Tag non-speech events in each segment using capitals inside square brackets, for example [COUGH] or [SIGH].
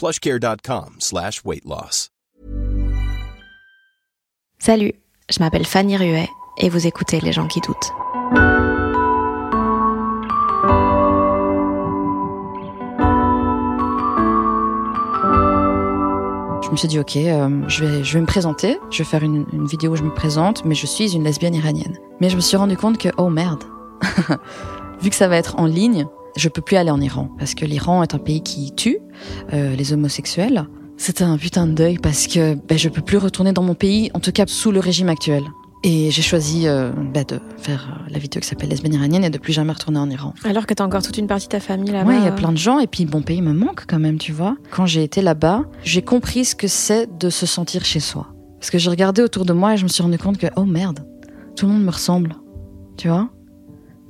plushcare.com slash weight loss. Salut, je m'appelle Fanny Ruet et vous écoutez Les gens qui doutent. Je me suis dit, ok, euh, je, vais, je vais me présenter, je vais faire une, une vidéo où je me présente, mais je suis une lesbienne iranienne. Mais je me suis rendu compte que, oh merde, [LAUGHS] vu que ça va être en ligne, je peux plus aller en Iran parce que l'Iran est un pays qui tue euh, les homosexuels. C'était un putain de deuil parce que ben, je peux plus retourner dans mon pays, en tout cas sous le régime actuel. Et j'ai choisi euh, ben, de faire euh, la vidéo qui s'appelle Lesbienne iranienne et de plus jamais retourner en Iran. Alors que t'as encore toute une partie de ta famille là-bas. Ouais, il y a plein de gens et puis mon pays me manque quand même, tu vois. Quand j'ai été là-bas, j'ai compris ce que c'est de se sentir chez soi. Parce que j'ai regardé autour de moi et je me suis rendu compte que, oh merde, tout le monde me ressemble. Tu vois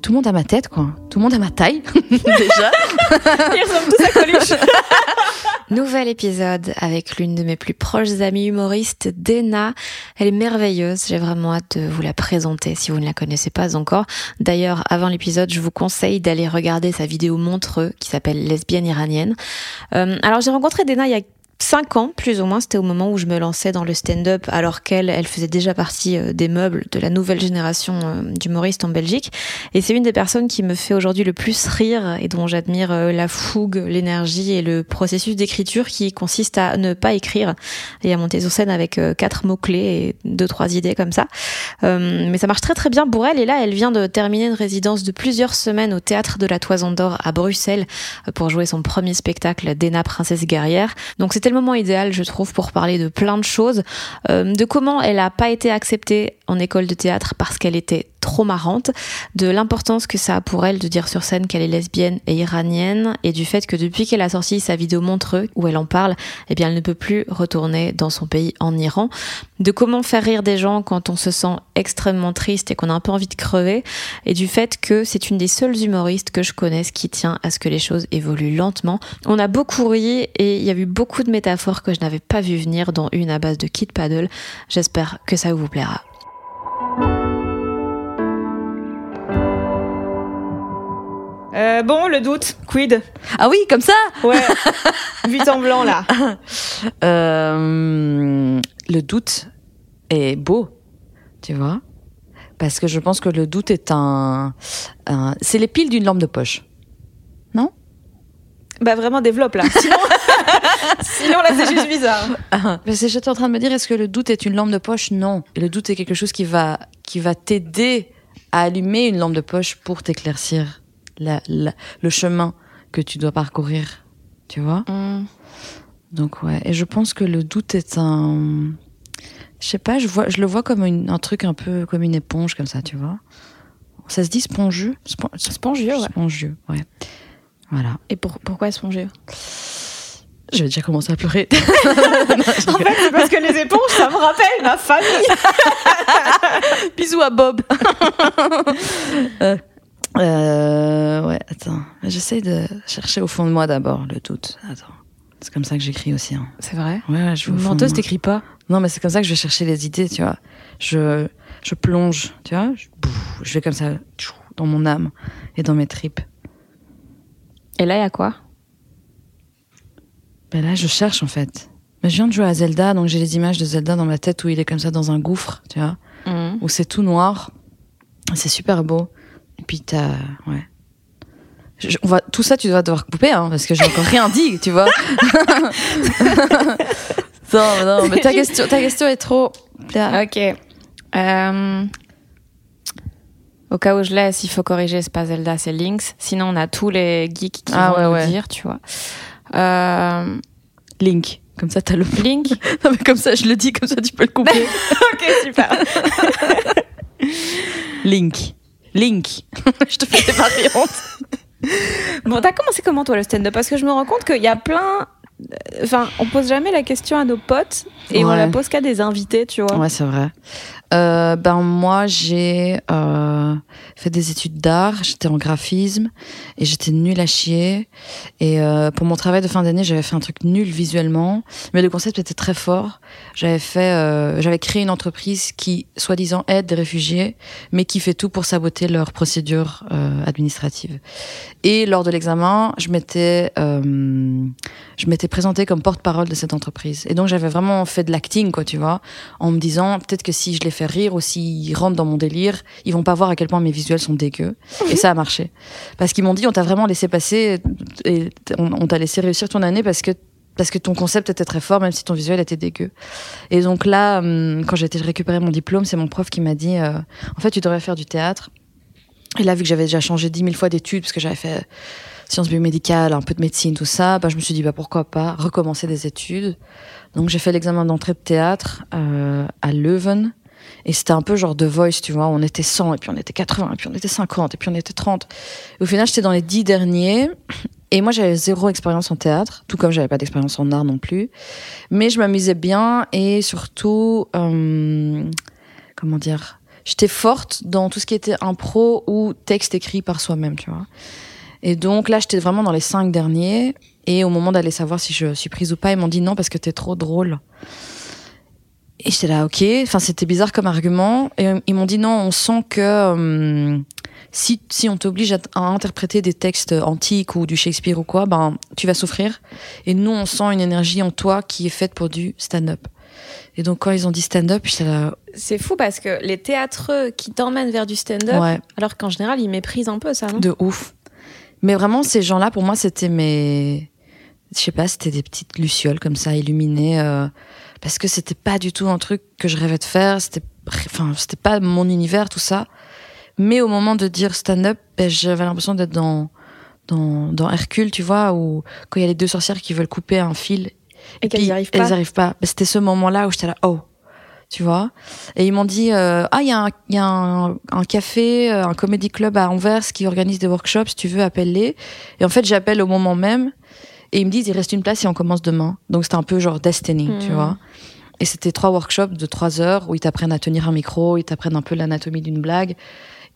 tout le monde a ma tête, quoi. Tout le monde a ma taille, [LAUGHS] déjà. [LAUGHS] Ils ressemblent tous à Coluche. [LAUGHS] Nouvel épisode avec l'une de mes plus proches amies humoristes, Dena. Elle est merveilleuse. J'ai vraiment hâte de vous la présenter si vous ne la connaissez pas encore. D'ailleurs, avant l'épisode, je vous conseille d'aller regarder sa vidéo montreux qui s'appelle Lesbienne iranienne. Euh, alors, j'ai rencontré Dena il y a cinq ans, plus ou moins, c'était au moment où je me lançais dans le stand-up, alors qu'elle, elle faisait déjà partie euh, des meubles de la nouvelle génération euh, d'humoristes en Belgique. Et c'est une des personnes qui me fait aujourd'hui le plus rire et dont j'admire euh, la fougue, l'énergie et le processus d'écriture qui consiste à ne pas écrire et à monter sur scène avec quatre mots-clés et deux, trois idées comme ça. Mais ça marche très très bien pour elle. Et là, elle vient de terminer une résidence de plusieurs semaines au Théâtre de la Toison d'Or à Bruxelles pour jouer son premier spectacle, Dena Princesse Guerrière. Donc c'était le moment idéal, je trouve, pour parler de plein de choses, euh, de comment elle n'a pas été acceptée en école de théâtre parce qu'elle était trop marrante, de l'importance que ça a pour elle de dire sur scène qu'elle est lesbienne et iranienne, et du fait que depuis qu'elle a sorti sa vidéo Montreux, où elle en parle, eh bien elle ne peut plus retourner dans son pays en Iran, de comment faire rire des gens quand on se sent extrêmement triste et qu'on a un peu envie de crever, et du fait que c'est une des seules humoristes que je connaisse qui tient à ce que les choses évoluent lentement. On a beaucoup ri et il y a eu beaucoup de métaphores que je n'avais pas vu venir, dont une à base de Kid Paddle. J'espère que ça vous plaira. Euh, bon, le doute, quid? Ah oui, comme ça? Ouais, [LAUGHS] vite en blanc là. Euh, le doute est beau, tu vois? Parce que je pense que le doute est un... un- c'est les piles d'une lampe de poche. Non? Bah vraiment développe là. Sinon, [LAUGHS] Sinon là c'est juste bizarre. [LAUGHS] Que j'étais en train de me dire, est-ce que le doute est une lampe de poche? Non. Le doute est quelque chose qui va, qui va t'aider à allumer une lampe de poche pour t'éclaircir la- la- le chemin que tu dois parcourir. Tu vois? Mm. Donc ouais, et je pense que le doute est un, je sais pas, je vois, je le vois comme une- un truc un peu comme une éponge comme ça, tu vois. Ça se dit spongieux, Spon- Spongieux, ouais. spongieux, ouais. Voilà. Et pour, pourquoi spongieux? Je vais déjà commencer à pleurer. [LAUGHS] En fait, c'est parce que les éponges, ça me rappelle ma famille. [LAUGHS] Bisous à Bob. [LAUGHS] euh, euh, ouais, attends, j'essaie de chercher au fond de moi d'abord le doute. Attends, c'est comme ça que j'écris aussi. Hein. C'est vrai? Ouais, ouais, je vais Menteuse, t'écris pas? Non, mais c'est comme ça que je vais chercher les idées, tu vois. Je, je plonge, tu vois. Je, bouf, je vais comme ça dans mon âme et dans mes tripes. Et là, il y a quoi? Ben là, je cherche en fait. Mais je viens de jouer à Zelda, donc j'ai les images de Zelda dans ma tête où il est comme ça dans un gouffre, tu vois, Mm. où c'est tout noir. C'est super beau. Et puis t'as, ouais. Je- on va, tout ça, tu dois devoir couper, hein, parce que j'ai encore rien dit, tu vois. [LAUGHS] non, non, mais ta question, ta question est trop. Ok. Euh, Au cas où je laisse, il faut corriger, c'est pas Zelda, c'est Lynx. Sinon, on a tous les geeks qui Ah vont ouais, nous ouais. dire, tu vois. Euh, Link. Comme ça, t'as le. Link [LAUGHS] Non, mais comme ça, je le dis, comme ça, tu peux le couper. [LAUGHS] Ok, super. [LAUGHS] Link. Link. je te fais des variantes. Bon, t'as commencé comment, toi, le stand-up? Parce que je me rends compte qu'il y a plein... Enfin, on pose jamais la question à nos potes et on la pose qu'à des invités, tu vois. Ouais, c'est vrai. Euh, ben moi, j'ai euh, fait des études d'art. J'étais en graphisme et j'étais nulle à chier. Et euh, pour mon travail de fin d'année, j'avais fait un truc nul visuellement, mais le concept était très fort. J'avais fait, euh, j'avais créé une entreprise qui, soi-disant, aide des réfugiés, mais qui fait tout pour saboter leurs procédures euh, administratives. Et lors de l'examen, je m'étais, je m'étais présentée comme porte-parole de cette entreprise. Et donc j'avais vraiment fait de l'acting, quoi, tu vois en me disant peut-être que si je les fais rire ou s'ils rentrent dans mon délire, ils vont pas voir à quel point mes visuels sont dégueux. Et ça a marché. Parce qu'ils m'ont dit on t'a vraiment laissé passer et on, on t'a laissé réussir ton année parce que parce que ton concept était très fort même si ton visuel était dégueu. Et donc là hum, quand j'ai été récupérer mon diplôme, c'est mon prof qui m'a dit euh, en fait tu devrais faire du théâtre. Et là vu que j'avais déjà changé dix mille fois d'études parce que j'avais fait sciences biomédicales, un peu de médecine, tout ça, bah, je me suis dit bah pourquoi pas recommencer des études. Donc j'ai fait l'examen d'entrée de théâtre euh, à Leuven. Et c'était un peu genre The Voice, tu vois. On était 100, et puis on était 80, et puis on était 50, et puis on était 30. Et au final, j'étais dans les 10 derniers. Et moi, j'avais zéro expérience en théâtre, tout comme j'avais pas d'expérience en art non plus. Mais je m'amusais bien, et surtout, euh, comment dire, j'étais forte dans tout ce qui était impro ou texte écrit par soi-même, tu vois. Et donc là, j'étais vraiment dans les cinq derniers. Et au moment d'aller savoir si je suis prise ou pas, ils m'ont dit non parce que t'es trop drôle. Et j'étais là, ok. Enfin, c'était bizarre comme argument. Et euh, ils m'ont dit non, on sent que euh, si, si on t'oblige à, à interpréter des textes antiques ou du Shakespeare ou quoi, ben tu vas souffrir. Et nous, on sent une énergie en toi qui est faite pour du stand-up. Et donc quand ils ont dit stand-up, j'étais là, C'est fou parce que les théâtreux qui t'emmènent vers du stand-up, ouais. alors qu'en général, ils méprisent un peu ça, non? De ouf. Mais vraiment, ces gens-là, pour moi, c'était mes. Je sais pas, c'était des petites lucioles comme ça, illuminées. euh, parce que c'était pas du tout un truc que je rêvais de faire. C'était, enfin, c'était pas mon univers, tout ça. Mais au moment de dire stand-up, ben, j'avais l'impression d'être dans, dans, dans Hercule, tu vois, où quand il y a les deux sorcières qui veulent couper un fil. Et qu'elles n'y arrivent pas. Elles arrivent pas. Ben, c'était ce moment-là où j'étais là, oh. Tu vois Et ils m'ont dit, euh, ah, il y a, un, y a un, un café, euh, un comedy club à Anvers qui organise des workshops, si tu veux, appelle-les. Et en fait, j'appelle au moment même. Et ils me disent, il reste une place et on commence demain. Donc c'était un peu genre destiny, tu Mhm. vois. Et c'était trois workshops de trois heures où ils t'apprennent à tenir un micro, ils t'apprennent un peu l'anatomie d'une blague,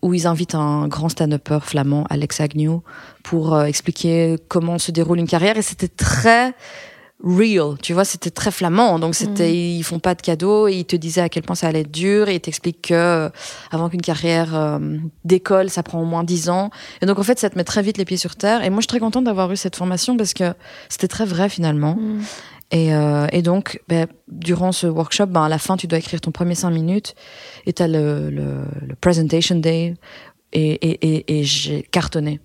où ils invitent un grand stand-upper flamand, Alex Agnew, pour euh, expliquer comment se déroule une carrière. Et c'était très real, tu vois, c'était très flamand. Donc c'était, ils font pas de cadeaux, et ils te disaient à quel point ça allait être dur, et ils t'expliquent que euh, avant qu'une carrière euh, d'école, ça prend au moins dix ans. Et donc en fait, ça te met très vite les pieds sur terre. Et moi, je suis très contente d'avoir eu cette formation parce que c'était très vrai finalement. Mm. Et, euh, et donc, ben, durant ce workshop, ben, à la fin, tu dois écrire ton premier cinq minutes, et t'as le, le, le presentation day, et, et, et j'ai cartonné.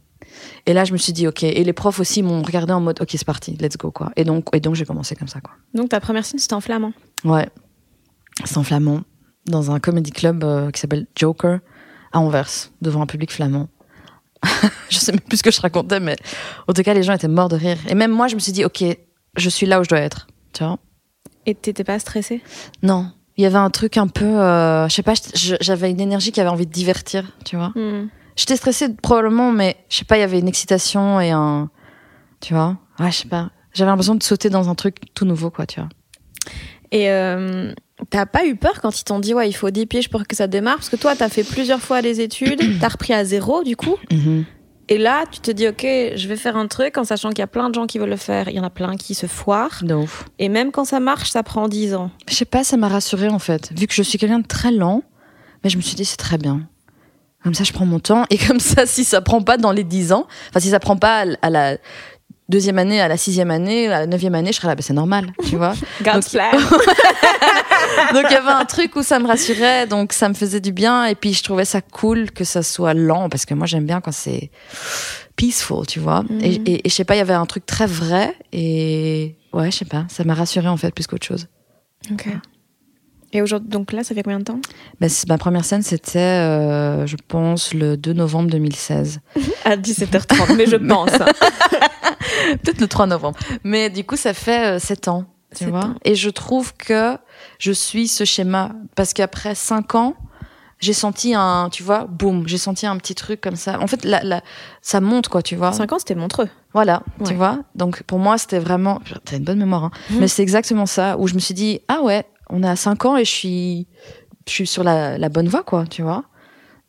Et là, je me suis dit, ok. Et les profs aussi m'ont regardé en mode, ok, c'est parti, let's go, quoi. Et donc, et donc j'ai commencé comme ça, quoi. Donc ta première scène, c'était en flamand. Ouais. C'est en flamand, dans un comedy club euh, qui s'appelle Joker, à Anvers, devant un public flamand. [LAUGHS] je sais même plus ce que je racontais, mais en tout cas, les gens étaient morts de rire. Et même moi, je me suis dit, ok, je suis là où je dois être. Tu vois Et t'étais pas stressée? Non. Il y avait un truc un peu. euh, je sais pas, j'avais une énergie qui avait envie de divertir, tu vois. Mm. J'étais stressée probablement, mais je sais pas, il y avait une excitation et un. Tu vois Ouais, je sais pas. J'avais l'impression de sauter dans un truc tout nouveau, quoi, tu vois. Et euh, t'as pas eu peur quand ils t'ont dit, ouais, il faut 10 pièges pour que ça démarre? Parce que toi, t'as fait plusieurs fois les études, [CLEARS THROAT] t'as repris à zéro, du coup. Et là, tu te dis, ok, je vais faire un truc en sachant qu'il y a plein de gens qui veulent le faire. Il y en a plein qui se foirent. De ouf. Et même quand ça marche, ça prend 10 ans. Je sais pas, ça m'a rassurée en fait. Vu que je suis quelqu'un de très lent, mais je me suis dit c'est très bien. Comme ça, je prends mon temps. Et [LAUGHS] comme ça, si ça prend pas dans les 10 ans, enfin, si ça prend pas à- la deuxième année, à la sixième année, à la neuvième année, je serais là, bah, c'est normal, tu vois. [LAUGHS] Donc- [LAUGHS] donc, il y avait un truc où ça me rassurait, donc ça me faisait du bien. Et puis, je trouvais ça cool que ça soit lent, parce que moi, j'aime bien quand c'est peaceful, tu vois. Mhm. Et, et, et je sais pas, il y avait un truc très vrai et ouais, je sais pas, ça m'a rassurée en fait plus qu'autre chose. Ok. Et aujourd'hui, donc là, ça fait combien de temps? Bah, ma première scène, c'était, euh, je pense, le 2 novembre 2016. [LAUGHS] À 17h30, mais je [LAUGHS] pense. [LAUGHS] Peut-être le 3 novembre. Mais du coup, ça fait 7 ans, tu vois. ans. Et je trouve que je suis ce schéma parce qu'après 5 ans, j'ai senti un, tu vois, boum, j'ai senti un petit truc comme ça. En fait, la, la, ça monte, quoi, tu vois. 5 ans, c'était montreux. Voilà, tu vois. Donc pour moi, c'était vraiment. T'as une bonne mémoire, hein. Mhm. Mais c'est exactement ça où je me suis dit ah ouais, on est à 5 ans et je suis, je suis sur la, la bonne voie, quoi, tu vois.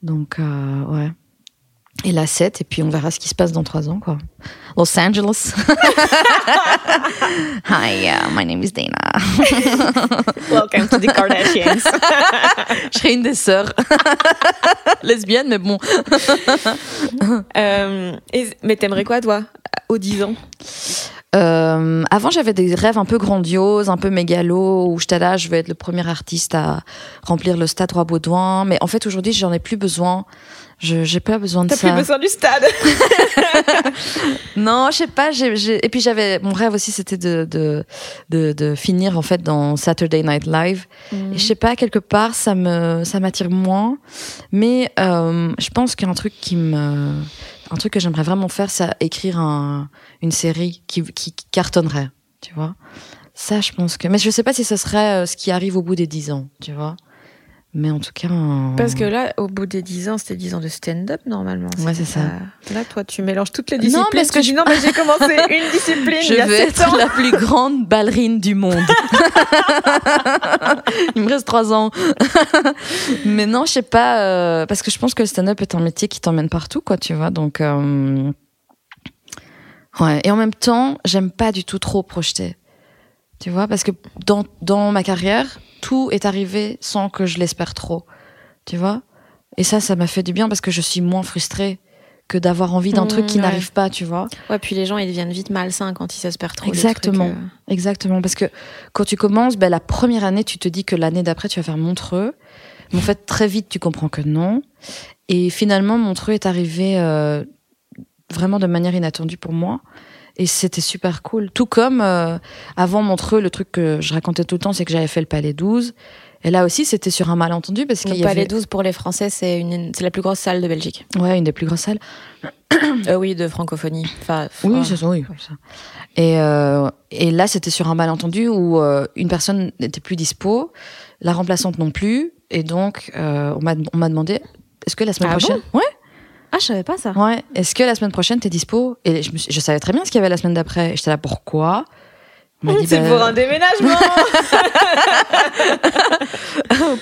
Donc euh, ouais. Et là 7 et puis on verra ce qui se passe dans 3 ans, quoi. Los Angeles. [LAUGHS] Hi, uh, my name is Dana. [LAUGHS] Welcome to the Kardashians. [LAUGHS] je serai une des sœurs lesbiennes, mais bon. Euh, et- mais t'aimerais quoi, toi, aux 10 ans? Euh, avant, j'avais des rêves un peu grandioses, un peu mégalos, où j'étais là, je veux être le premier artiste à remplir le stade Roi Baudouin. Mais en fait, aujourd'hui, j'en ai plus besoin. Je j'ai pas besoin de T'as ça. plus besoin du stade. Non, je sais pas. Et puis j'avais mon rêve aussi, c'était de, de de de finir en fait dans Saturday Night Live. Et je sais pas, quelque part, ça me ça m'attire moins. Mais euh, je pense qu'un truc qui me un truc que j'aimerais vraiment faire, c'est écrire un, une série qui, qui, qui cartonnerait, tu vois. Ça, je pense que. Mais je sais pas si ce serait euh, ce qui arrive au bout des 10 ans, tu vois. Mais en tout cas. Parce que là, au bout des 10 ans, c'était 10 ans de stand-up normalement. Ouais, c'est ça. Là, toi, tu mélanges toutes les Non, disciplines. parce que je- non, mais [LAUGHS] j'ai commencé une discipline je il y a veux 7 être ans. la plus grande ballerine du monde. [LAUGHS] Il me reste trois ans. [LAUGHS] Mais non, je sais pas, euh, parce que je pense que le stand-up est un métier qui t'emmène partout, quoi, tu vois. Donc, euh, ouais. Et en même temps, j'aime pas du tout trop projeter. Tu vois, parce que dans, dans ma carrière, tout est arrivé sans que je l'espère trop. Tu vois? Et ça, ça m'a fait du bien parce que je suis moins frustrée que d'avoir envie d'un Mmh, truc qui ouais. n'arrive pas, tu vois? Ouais, puis les gens, ils deviennent vite malsains quand ils s'espèrent trop. Exactement. trucs, euh. Exactement, parce que quand tu commences, ben, la première année, tu te dis que l'année d'après, tu vas faire Montreux. Mais en fait, très vite, tu comprends que non. Et finalement, Montreux est arrivé euh, vraiment de manière inattendue pour moi. Et c'était super cool. Tout comme euh, avant Montreux, le truc que je racontais tout le temps, c'est que j'avais fait le Palais 12. Et là aussi, c'était sur un malentendu parce qu'il y Palais avait 12 pour les Français, c'est une, c'est la plus grosse salle de Belgique. ouais, une des plus grosses salles. [COUGHS] Euh, oui, de francophonie. Enfin, Oui, c'est ça, oui. ça. Et, euh, et là, c'était sur un malentendu où euh, une personne n'était plus dispo, la remplaçante non plus, et donc euh, on m'a on m'a demandé est-ce que la semaine Ah prochaine, ouais, Ah, je savais pas ça. ouais, est-ce que la semaine prochaine t'es dispo? Et je, me suis- je savais très bien ce qu'il y avait la semaine d'après. Et J'étais là pourquoi? On m'a dit, C'est bah, pour un déménagement. [LAUGHS]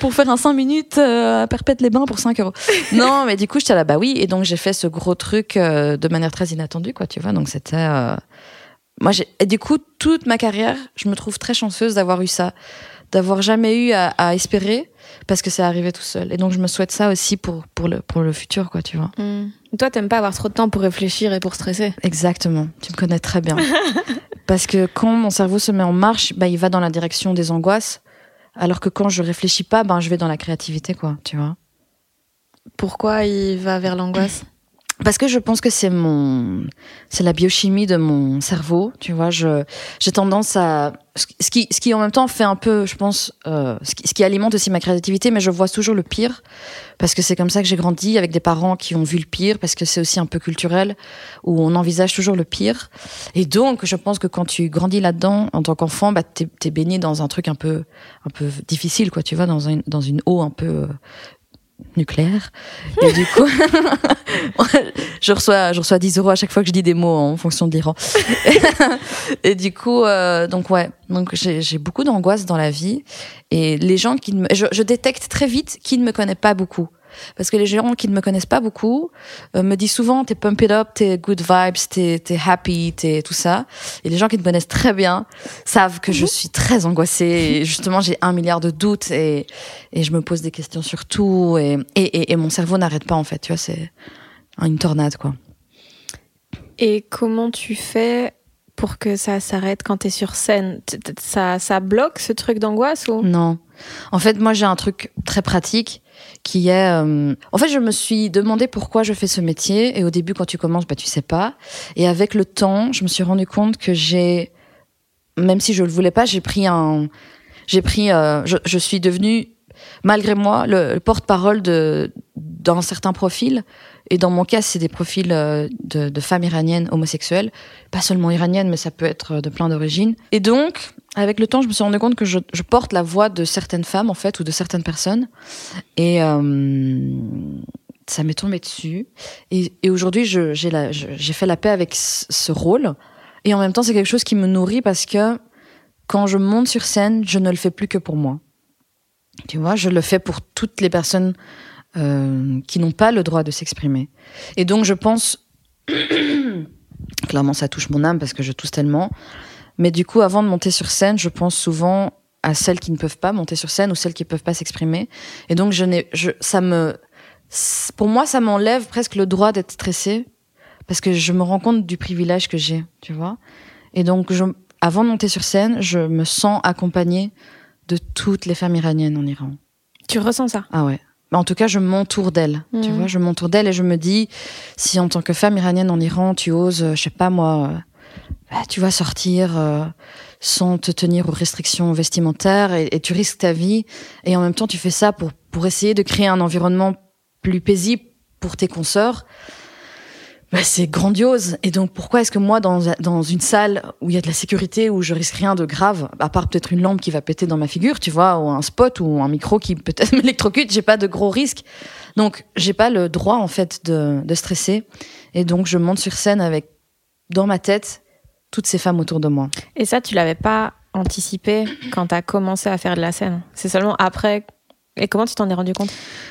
pour faire un 5 minutes euh, à Perpète-les-Bains pour 5 euros. non, mais du coup, j'étais là, bah oui. Et donc, j'ai fait ce gros truc euh, de manière très inattendue, quoi, tu vois. Donc, c'était. euh, Moi, j'ai. Et du coup, toute ma carrière, je me trouve très chanceuse d'avoir eu ça. D'avoir jamais eu à, à espérer, parce que c'est arrivé tout seul. Et donc, je me souhaite ça aussi pour, pour, le, pour le futur, quoi, tu vois. Hmm. Toi, t'aimes pas avoir trop de temps pour réfléchir et pour stresser. Exactement. Tu me connais très bien. [LAUGHS] Parce que quand mon cerveau se met en marche, bah, il va dans la direction des angoisses. Alors que quand je réfléchis pas, ben, je vais dans la créativité, quoi, tu vois. Pourquoi il va vers l'angoisse? Parce que je pense que c'est mon, c'est la biochimie de mon cerveau, tu vois. Je, j'ai tendance à, ce qui, ce qui en même temps fait un peu, je pense, euh, ce, qui, ce qui alimente aussi ma créativité, mais je vois toujours le pire, parce que c'est comme ça que j'ai grandi avec des parents qui ont vu le pire, parce que c'est aussi un peu culturel où on envisage toujours le pire. Et donc, je pense que quand tu grandis là-dedans en tant qu'enfant, bah t'es, t'es baigné dans un truc un peu, un peu difficile, quoi. Tu vois, dans une, dans une eau un peu euh, nucléaire. Et du coup, [LAUGHS] je reçois, je reçois 10 euros à chaque fois que je dis des mots en fonction de l'Iran. et du coup, euh, donc ouais, donc j'ai beaucoup d'angoisse dans la vie. Et les gens qui me, je, je détecte très vite qui ne me connaissent pas beaucoup. Parce que les gens qui ne me connaissent pas beaucoup euh, me disent souvent t'es pump it up, t'es good vibes, t'es t'es happy, t'es tout ça. Et les gens qui me connaissent très bien savent que je suis très angoissée. Et justement, j'ai un milliard de doutes et, et je me pose des questions sur tout. Et, et, et, et mon cerveau n'arrête pas en fait. Tu vois, c'est une tornade quoi. Et comment tu fais pour que ça s'arrête quand t'es sur scène? Ça, ça bloque ce truc d'angoisse ou? Non. En fait, moi, j'ai un truc très pratique qui est... euh, En fait, je me suis demandé pourquoi je fais ce métier. Et au début, quand tu commences, bah, tu sais pas. Et avec le temps, je me suis rendu compte que j'ai... Même si je le voulais pas, j'ai pris un... J'ai pris... euh, Je, suis devenue, malgré moi, le, le porte-parole de d'un certain profil. Et dans mon cas, c'est des profils euh, de femmes iraniennes homosexuelles. Pas seulement iraniennes, mais ça peut être de plein d'origines. Et donc, avec le temps, je me suis rendu compte que je, porte la voix de certaines femmes, en fait, ou de certaines personnes. Et euh, ça m'est tombé dessus. Et, aujourd'hui, j'ai fait la paix avec ce rôle. Et en même temps, c'est quelque chose qui me nourrit parce que quand je monte sur scène, je ne le fais plus que pour moi. Tu vois, je le fais pour toutes les personnes euh, qui n'ont pas le droit de s'exprimer. Et donc, je pense, [COUGHS] clairement, ça touche mon âme parce que je tousse tellement. Mais du coup, avant de monter sur scène, je pense souvent à celles qui ne peuvent pas monter sur scène ou celles qui ne peuvent pas s'exprimer. Et donc, je n'ai, je, ça me, pour moi, ça m'enlève presque le droit d'être stressée parce que je me rends compte du privilège que j'ai, tu vois. Et donc, je, avant de monter sur scène, je me sens accompagnée de toutes les femmes iraniennes en Iran. Tu ressens ça? Ah ouais. Mais en tout cas, je m'entoure d'elles. Tu Mhm. vois, je m'entoure d'elles et je me dis, si en tant que femme iranienne en Iran, tu oses, euh, je sais pas moi, euh, tu vas sortir euh, sans te tenir aux restrictions vestimentaires et, tu risques ta vie et en même temps tu fais ça pour pour essayer de créer un environnement plus paisible pour tes consoeurs. Bah, c'est grandiose. Et donc, pourquoi est-ce que moi, dans, dans une salle où il y a de la sécurité, où je risque rien de grave, à part peut-être une lampe qui va péter dans ma figure, tu vois, ou un spot ou un micro qui [LAUGHS] peut-être m'électrocute, j'ai pas de gros risques. Donc, j'ai pas le droit, en fait, de, de stresser. Et donc, je monte sur scène avec, dans ma tête, toutes ces femmes autour de moi. Et ça, tu l'avais pas anticipé quand tu as commencé à faire de la scène. C'est seulement après. Et comment tu t'en es rendu compte?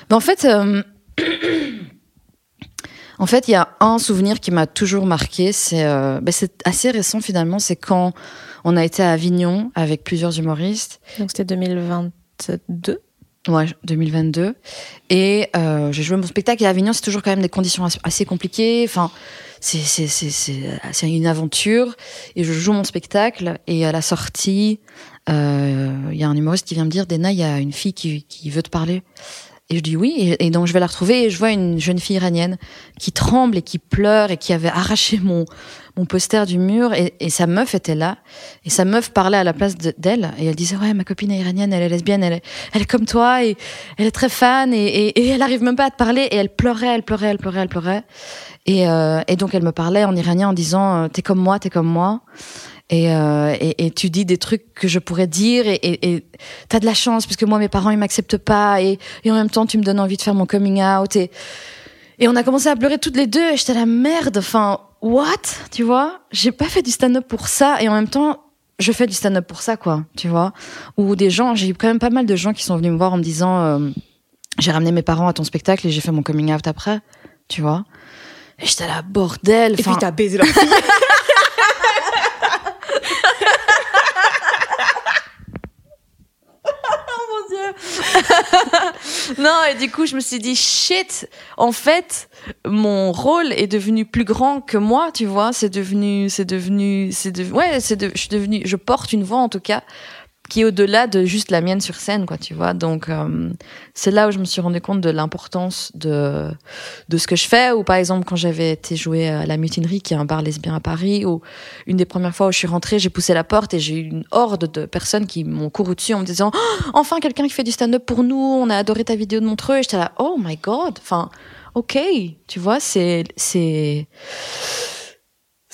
Ben, en fait, euh, [CLEARS THROAT] en fait, il y a un souvenir qui m'a toujours marqué. C'est, euh, ben, c'est assez récent finalement. C'est quand on a été à Avignon avec plusieurs humoristes. Donc c'était 2022. Ouais, 2022. Et euh, j'ai joué mon spectacle. Et à Avignon, c'est toujours quand même des conditions as- assez compliquées. Enfin, c'est c'est une aventure. Et je joue mon spectacle. Et à la sortie, euh, il y a un humoriste qui vient me dire, Dena, il y a une fille qui qui veut te parler. Et je dis oui, et, donc je vais la retrouver et je vois une jeune fille iranienne qui tremble et qui pleure et qui avait arraché mon, mon poster du mur et, sa meuf était là et sa meuf parlait à la place de- d'elle et elle disait ouais ma copine est iranienne, elle est lesbienne, elle est, elle est comme toi et elle est très fan et, et, et elle arrive même pas à te parler et elle pleurait, elle pleurait, elle pleurait, elle pleurait. Et, euh, et donc elle me parlait en iranien en disant euh, t'es comme moi, t'es comme moi et, euh, et, et tu dis des trucs que je pourrais dire et, t'as de la chance parce que moi mes parents ils m'acceptent pas et, et en même temps tu me donnes envie de faire mon coming out et et on a commencé à pleurer toutes les deux et j'étais la merde. Enfin what? Tu vois? J'ai pas fait du stand-up pour ça et en même temps je fais du stand-up pour ça quoi tu vois? Ou des gens j'ai eu quand même pas mal de gens qui sont venus me voir en me disant euh, j'ai ramené mes parents à ton spectacle et j'ai fait mon coming out après tu vois? Et j'étais là bordel Et puis t'as baisé leur fille. [LAUGHS] [LAUGHS] Non, et du coup, je me suis dit, shit, en fait, mon rôle est devenu plus grand que moi, tu vois, c'est devenu, c'est devenu, c'est de, ouais, c'est je suis je porte une voix, en tout cas, qui est au-delà de juste la mienne sur scène, quoi, tu vois. Donc, euh, c'est là où je me suis rendu compte de l'importance de, de ce que je fais, ou par exemple, quand j'avais été jouer à la Mutinerie, qui est un bar lesbien à Paris, ou une des premières fois où je suis rentrée, j'ai poussé la porte et j'ai eu une horde de personnes qui m'ont couru dessus en me disant, Oh, enfin quelqu'un qui fait du stand-up pour nous, on a adoré ta vidéo de Montreux, et j'étais là, oh my god, enfin, ok, tu vois, c'est, c'est,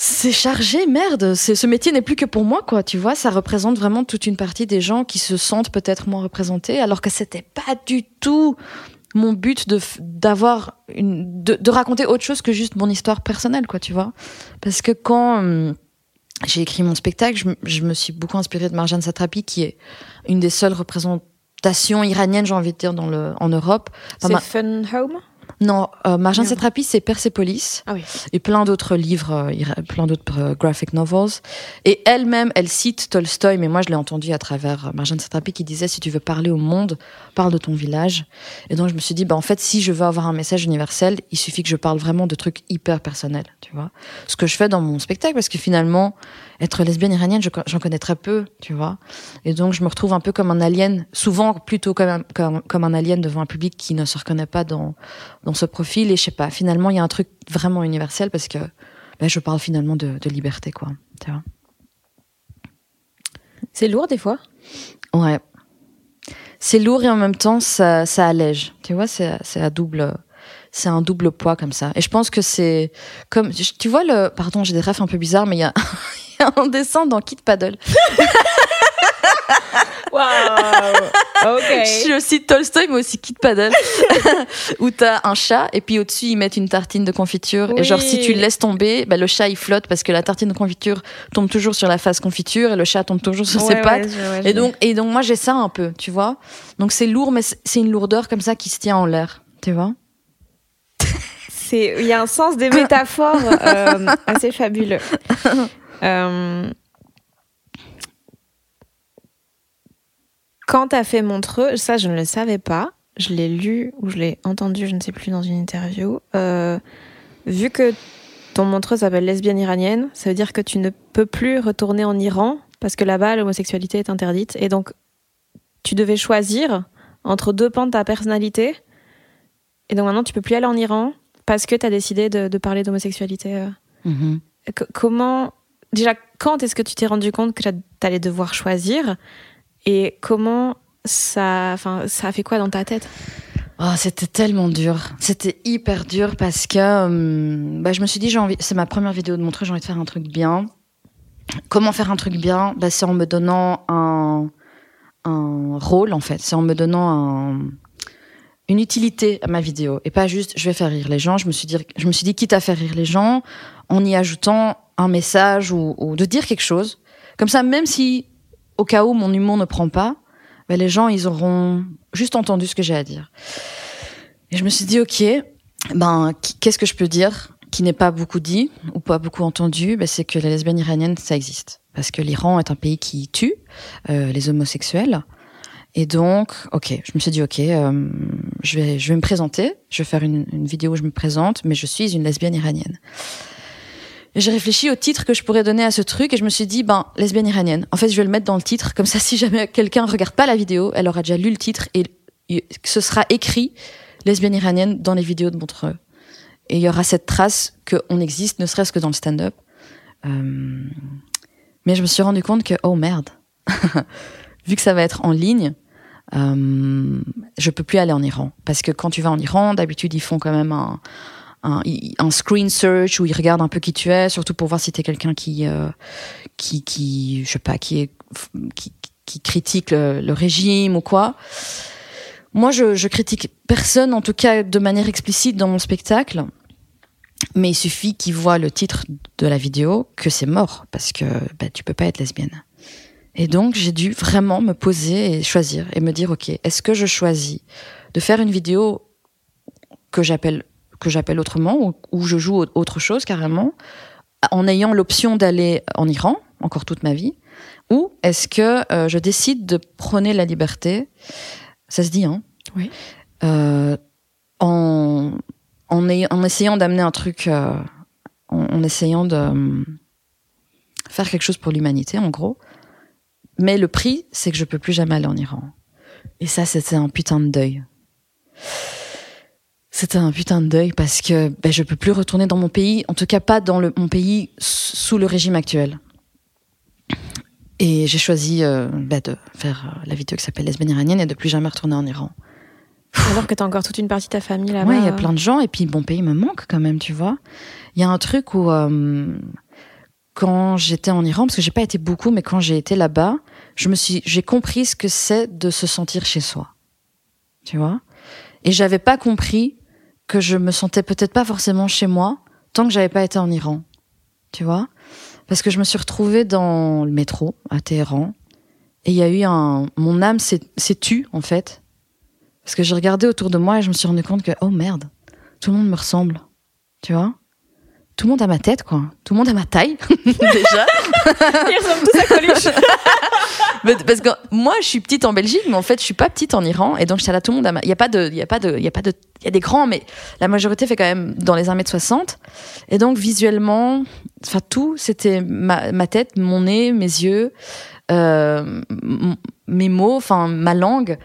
c'est chargé, merde. Ce métier n'est plus que pour moi, quoi. Tu vois, ça représente vraiment toute une partie des gens qui se sentent peut-être moins représentés, alors que c'était pas du tout mon but de d'avoir une de, de raconter autre chose que juste mon histoire personnelle, quoi. Tu vois, parce que quand hum, j'ai écrit mon spectacle, je, me suis beaucoup inspirée de Marjane Satrapi, qui est une des seules représentations iraniennes, j'ai envie de dire, dans le en Europe. Enfin, C'est ma- Fun Home? Non, euh. Satrapi, c'est Persepolis Ah oui. et plein d'autres livres, euh, plein d'autres euh, graphic novels. Et elle-même, elle cite Tolstoï, mais moi je l'ai entendu à travers euh, Marjane Satrapi qui disait si tu veux parler au monde, parle de ton village. Et donc je me suis dit, bah en fait, si je veux avoir un message universel, il suffit que je parle vraiment de trucs hyper personnels, tu vois. Ce que je fais dans mon spectacle, parce que finalement, être lesbienne iranienne, j'en connais très peu, tu vois. Et donc, je me retrouve un peu comme un alien, souvent plutôt comme un, comme, comme un alien devant un public qui ne se reconnaît pas dans, dans ce profil. Et je sais pas, finalement, il y a un truc vraiment universel parce que ben, je parle finalement de, de liberté, quoi. Tu vois. C'est lourd des fois? Ouais. C'est lourd et en même temps, ça, ça allège. Tu vois, c'est à double c'est un double poids comme ça. Et je pense que c'est comme, tu vois le, pardon, j'ai des rêves un peu bizarres, mais il y, a, [LAUGHS] un dessin dans Kid Paddle. [LAUGHS] Waouh Ok. Je suis aussi Tolstoy, mais aussi Kid Paddle. [LAUGHS] où t'as un chat, et puis au-dessus, ils mettent une tartine de confiture. Et genre, si tu le laisses tomber, bah, le chat, il flotte parce que la tartine de confiture tombe toujours sur la face confiture et le chat tombe toujours sur ses pattes. et, donc, et donc, moi, j'ai ça un peu, tu vois. Donc, c'est lourd, mais c'est une lourdeur comme ça qui se tient en l'air, tu vois il y a un sens des métaphores euh, assez fabuleux. Euh, quand tu as fait Montreux, ça je ne le savais pas, je l'ai lu ou je l'ai entendu, je ne sais plus, dans une interview. Euh, vu que ton Montreux s'appelle lesbienne iranienne, ça veut dire que tu ne peux plus retourner en Iran parce que là-bas l'homosexualité est interdite. Et donc tu devais choisir entre deux pans de ta personnalité. Et donc maintenant tu peux plus aller en Iran parce que tu as décidé de, parler d'homosexualité. Euh. Mm-hmm. Comment, déjà, quand est-ce que tu t'es rendu compte que tu allais devoir choisir et comment ça, enfin, ça a fait quoi dans ta tête? Oh, c'était tellement dur. C'était hyper dur parce que hum, bah, je me suis dit, envie, c'est ma première vidéo de montrer, j'ai envie de faire un truc bien. Comment faire un truc bien? Bah, C'est en me donnant un, un rôle, en fait. C'est en me donnant un, une utilité à ma vidéo et pas juste je vais faire rire les gens. Je me suis dit, je me suis dit quitte à faire rire les gens en y ajoutant un message ou, de dire quelque chose. Comme ça, même si au cas où mon humour ne prend pas, ben les gens ils auront juste entendu ce que j'ai à dire. Et je me suis dit ok, ben qu'est-ce que je peux dire qui n'est pas beaucoup dit ou pas beaucoup entendu? Ben, C'est que les lesbiennes iraniennes ça existe parce que l'Iran est un pays qui tue euh, les homosexuels et donc, ok, je me suis dit, ok, euh, je, vais, je vais me présenter, je vais faire une, une, vidéo où je me présente, mais je suis une lesbienne iranienne. J'ai réfléchi au titre que je pourrais donner à ce truc et je me suis dit, ben, lesbienne iranienne. En fait, je vais le mettre dans le titre, comme ça, [LAUGHS] si jamais quelqu'un regarde pas la vidéo, elle aura déjà lu le titre et ce sera écrit lesbienne iranienne dans les vidéos de Montreux. Et il y aura cette trace qu'on existe, ne serait-ce que dans le stand-up. Euh, mais je me suis rendu compte que, oh merde, [LAUGHS] vu que ça va être en ligne, euh, je peux plus aller en Iran parce que quand tu vas en Iran, d'habitude ils font quand même un, un, screen search où ils regardent un peu qui tu es, surtout pour voir si tu es quelqu'un qui, euh, qui, qui, je sais pas, qui qui, critique le, le, régime ou quoi. Moi, je, je critique personne, en tout cas de manière explicite dans mon spectacle. Mais il suffit qu'ils voient le titre de la vidéo que c'est mort parce que bah, tu peux pas être lesbienne. Et donc, j'ai dû vraiment me poser et choisir et me dire, OK, est-ce que je choisis de faire une vidéo que j'appelle que j'appelle autrement ou où je joue autre chose carrément en ayant l'option d'aller en Iran encore toute ma vie ou est-ce que euh, je décide de prôner la liberté? Ça se dit hein? Oui. Euh, en en, en essayant d'amener un truc euh, en, en, essayant de faire quelque chose pour l'humanité en gros mais le prix, c'est que je peux plus jamais aller en Iran. Et ça, c'était un putain de deuil. C'était un putain de deuil parce que ben, je peux plus retourner dans mon pays, en tout cas pas dans le, mon pays sous le régime actuel. Et j'ai choisi euh, ben, de faire euh, la vidéo qui s'appelle Lesbienne iranienne et de plus jamais retourner en Iran. Alors que tu as encore toute une partie de ta famille là-bas. Ouais, il y a plein de gens et puis mon pays me manque quand même, tu vois. Il y a un truc où euh, quand j'étais en Iran, parce que j'ai pas été beaucoup, mais quand j'ai été là-bas, je me suis, j'ai compris ce que c'est de se sentir chez soi. Tu vois? Et j'avais pas compris que je me sentais peut-être pas forcément chez moi tant que j'avais pas été en Iran. Tu vois? Parce que je me suis retrouvée dans le métro à Téhéran et il y a eu un, mon âme s'est tue, en fait. Parce que j'ai regardé autour de moi et je me suis rendu compte que, oh merde, tout le monde me ressemble. Tu vois? Tout le monde a ma tête, quoi. Tout le monde a ma taille, [LAUGHS] déjà. Ils ressemblent tous à Coluche. [LAUGHS] Mais parce que moi, je suis petite en Belgique, mais en fait, je suis pas petite en Iran, et donc j'étais là tout le monde. Il y a pas de, il y a pas de, il y a pas de, il y a des grands, mais la majorité fait quand même dans les 1m60. Et donc visuellement, enfin tout, c'était ma, ma tête, mon nez, mes yeux, euh, mes mots, enfin ma langue.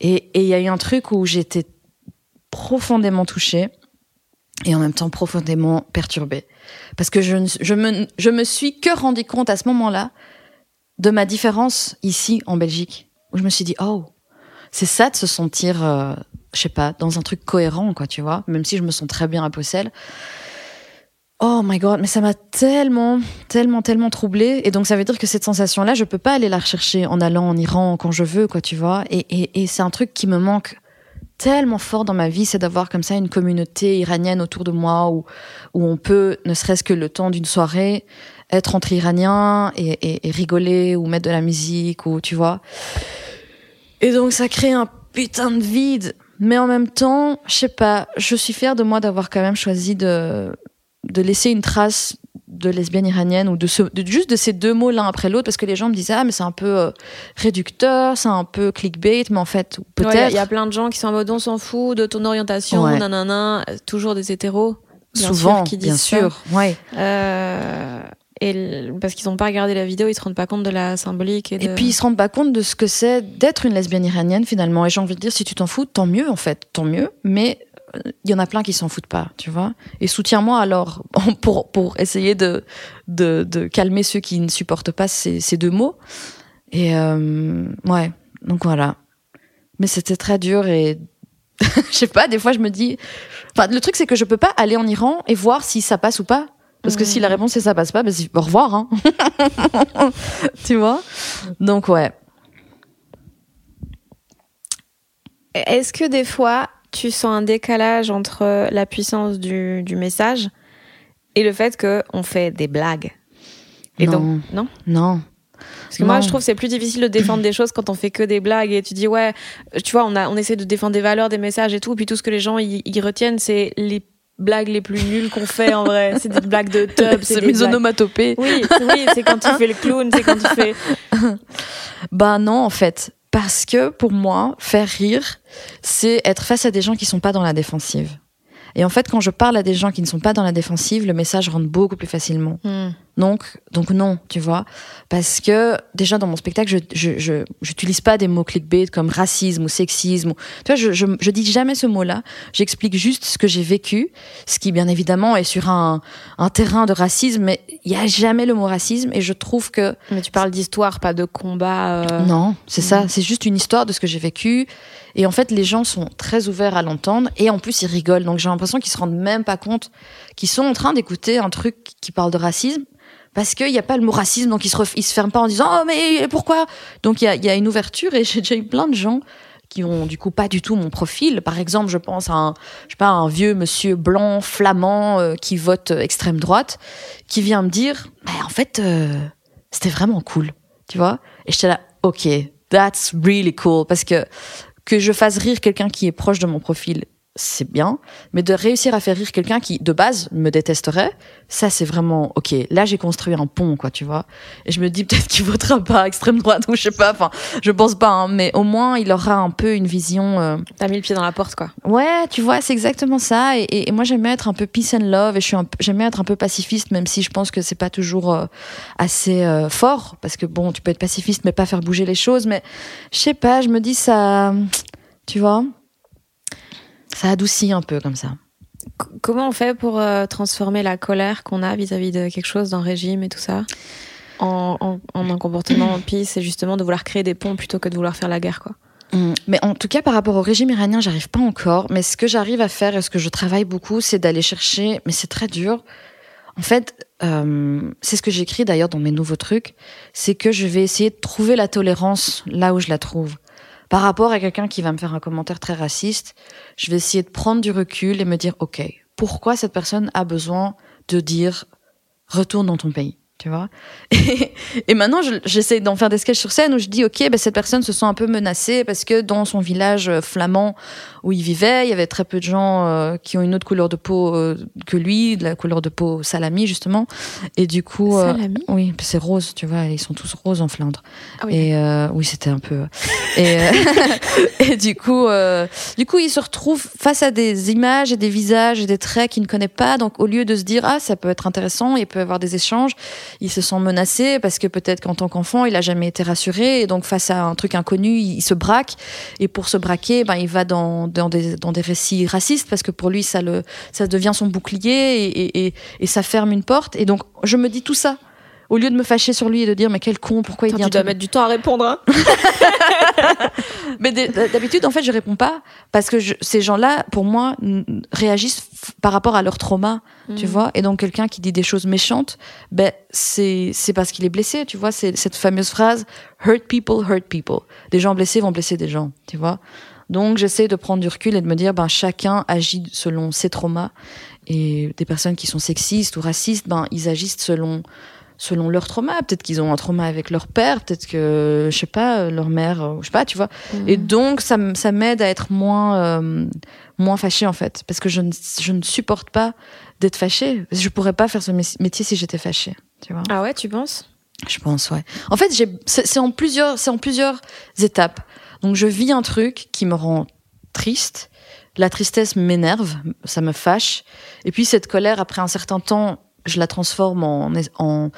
Et et il y a eu un truc où j'étais profondément touchée et en même temps profondément perturbée. Parce que je, ne- je, me, je me suis que rendu compte à ce moment-là de ma différence ici en Belgique. Où je me suis dit, oh, c'est ça de se sentir, euh, je sais pas, dans un truc cohérent, quoi, tu vois, même si je me sens très bien à Bruxelles. Oh my god, mais ça m'a tellement, tellement, tellement troublée. Et donc, ça veut dire que cette sensation-là, je peux pas aller la rechercher en allant en Iran quand je veux, quoi, tu vois. Et, et c'est un truc qui me manque tellement fort dans ma vie, c'est d'avoir comme ça une communauté iranienne autour de moi où, où on peut, ne serait-ce que le temps d'une soirée, être entre Iraniens et, et, rigoler ou mettre de la musique ou tu vois. Et donc ça crée un putain de vide. Mais en même temps, je sais pas, je suis fière de moi d'avoir quand même choisi de, de laisser une trace de lesbienne iranienne ou de, ce, de juste de ces deux mots l'un après l'autre parce que les gens me disaient ah mais c'est un peu euh, réducteur, c'est un peu clickbait, mais en fait Il peut-être y a plein de gens qui sont en mode on s'en fout de ton orientation, Ouais. nanana, toujours des hétéros. bien souvent, sûr, qui disent bien ça. sûr, ouais. Euh, et parce qu'ils n'ont pas regardé la vidéo, ils se rendent pas compte de la symbolique. Et, puis ils se rendent pas compte de ce que c'est d'être une lesbienne iranienne finalement. Et j'ai envie de dire, si tu t'en fous, tant mieux en fait, tant mieux. Mais il y en a plein qui s'en foutent pas, tu vois. Et soutiens-moi alors [LAUGHS] pour pour essayer de, de de calmer ceux qui ne supportent pas ces, ces deux mots. Et euh, ouais, donc voilà. Mais c'était très dur et [LAUGHS] je sais pas. Des fois, je me dis, enfin, le truc c'est que je peux pas aller en Iran et voir si ça passe ou pas. Parce que si la réponse c'est ça passe pas, ben c'est au revoir, hein. [LAUGHS] tu vois? Donc ouais. Est-ce que des fois, tu sens un décalage entre la puissance du, du message et le fait qu'on fait des blagues et Non. donc, non Non. Parce que moi, je trouve que c'est plus difficile de défendre des choses quand on fait que des blagues et tu dis, ouais, tu vois, on, a, on essaie de défendre des valeurs, des messages et tout, puis tout ce que les gens y, y retiennent, c'est les blagues les plus nulles qu'on fait en vrai. C'est des blagues de tub, [LAUGHS] c'est des onomatopées. Oui, oui, c'est quand tu fais le clown, c'est quand tu fais. [LAUGHS] Bah non, en fait. Parce que pour moi, faire rire, c'est être face à des gens qui sont pas dans la défensive. Et en fait, quand je parle à des gens qui ne sont pas dans la défensive, le message rentre beaucoup plus facilement. Hmm. Donc, donc non, tu vois. Parce que déjà dans mon spectacle, je, je, je, pas des mots clickbait comme racisme ou sexisme. ou- Tu vois, je, je, je dis jamais ce mot-là. J'explique juste ce que j'ai vécu, ce qui bien évidemment est sur un, un terrain de racisme, mais il y a jamais le mot racisme. Et je trouve que Mais tu parles d'histoire, pas de combat. euh. non, c'est ça. C'est juste une histoire de ce que j'ai vécu. Et en fait, les gens sont très ouverts à l'entendre. Et en plus, ils rigolent. Donc j'ai l'impression qu'ils se rendent même pas compte qu'ils sont en train d'écouter un truc qui parle de racisme. Parce qu'il n'y a pas le mot racisme, donc ils se, se ferment pas en disant Oh, mais pourquoi? Donc il y a, une ouverture. Et [LAUGHS] j'ai déjà eu plein de gens qui ont du coup pas du tout mon profil. Par exemple, je pense à un vieux monsieur blanc, flamand, euh, qui vote euh, extrême droite, qui vient me dire Bah, En fait, euh, c'était vraiment cool. Tu vois? Et j'étais là Ok, that's really cool. Parce que que je fasse rire quelqu'un qui est proche de mon profil, c'est bien. Mais de réussir à faire rire quelqu'un qui, de base, me détesterait, ça, c'est vraiment, ok, là, j'ai construit un pont, quoi, tu vois. Et je me dis peut-être qu'il votera pas à [LAUGHS] extrême droite ou je sais pas, enfin, je pense pas, hein, mais au moins, il aura un peu une vision, euh, T'as mis le pied dans la porte, quoi. Ouais, tu vois, c'est exactement ça. Et, et- et moi, j'aime être un peu peace and love. Et je suis j'aime être un peu pacifiste, même si je pense que c'est pas toujours euh, assez euh, fort, parce que bon, tu peux être pacifiste mais pas faire bouger les choses. Mais je sais pas, je me dis ça, tu vois, ça adoucit un peu comme ça. C- comment on fait pour euh, transformer la colère qu'on a vis-à-vis de quelque chose, d'un régime et tout ça, en, en- en un comportement peace et justement de vouloir créer des ponts plutôt que de vouloir faire la guerre, quoi? Mm. Mais en tout cas, par rapport au régime iranien, j'arrive pas encore. Mais ce que j'arrive à faire et ce que je travaille beaucoup, c'est d'aller chercher. Mais c'est très dur. En fait, euh, c'est ce que j'écris d'ailleurs dans mes nouveaux trucs. C'est que je vais essayer de trouver la tolérance là où je la trouve. Par rapport à quelqu'un qui va me faire un commentaire très raciste, je vais essayer de prendre du recul et me dire, OK, pourquoi cette personne a besoin de dire retourne dans ton pays? Tu vois. [LAUGHS] Et, et maintenant, je- j'essaie d'en faire des sketchs sur scène où je dis, ok, ben, cette personne se sent un peu menacée parce que dans son village euh, flamand où il vivait, il y avait très peu de gens euh, qui ont une autre couleur de peau euh, que lui, de la couleur de peau salami justement. Et du coup, euh, oui, c'est rose, tu vois, ils sont tous roses en Flandre. Ah oui. Et oui, c'était un peu. Et, [LAUGHS] et du coup, du coup, il se retrouve face à des images et des visages et des traits qu'il ne connaît pas. Donc, au lieu de se dire ah ça peut être intéressant, il peut y avoir des échanges, il se sent menacé parce que peut-être qu'en tant qu'enfant, il a jamais été rassuré et donc face à un truc inconnu, il, se braque. Et pour se braquer, ben il va dans dans des dans des récits racistes parce que pour lui ça le ça devient son bouclier et, et, et, et ça ferme une porte. Et donc, je me dis tout ça. Au lieu de me fâcher sur lui et de dire mais quel con, pourquoi il Attends, dit un tu dois mettre du temps à répondre. hein. [LAUGHS] mais d'habitude, en fait, je réponds pas parce que je- ces gens-là, pour moi, réagissent par rapport à leur trauma, tu Mm. vois. Et donc, quelqu'un qui dit des choses méchantes, ben, c'est c'est parce qu'il est blessé, tu vois. C'est cette fameuse phrase "hurt people, hurt people". Des gens blessés vont blesser des gens, tu vois. Donc, j'essaie de prendre du recul et de me dire, ben, chacun agit selon ses traumas. Et des personnes qui sont sexistes ou racistes, ben, ils agissent selon selon leur trauma. Peut-être qu'ils ont un trauma avec leur père, peut-être que, je sais pas, leur mère, euh, je sais pas, tu vois. Et donc, ça, ça m'aide à être moins, euh, moins fâchée, en fait. Parce que je ne, je ne supporte pas d'être fâchée. Je pourrais pas faire ce mé- métier si j'étais fâchée, tu vois. Ah ouais, tu penses? Je pense, ouais. En fait, c'est, c'est en plusieurs, c'est en plusieurs étapes. Donc, je vis un truc qui me rend triste. La tristesse m'énerve, ça me fâche. Et puis, cette colère, après un certain temps, je la transforme en, en,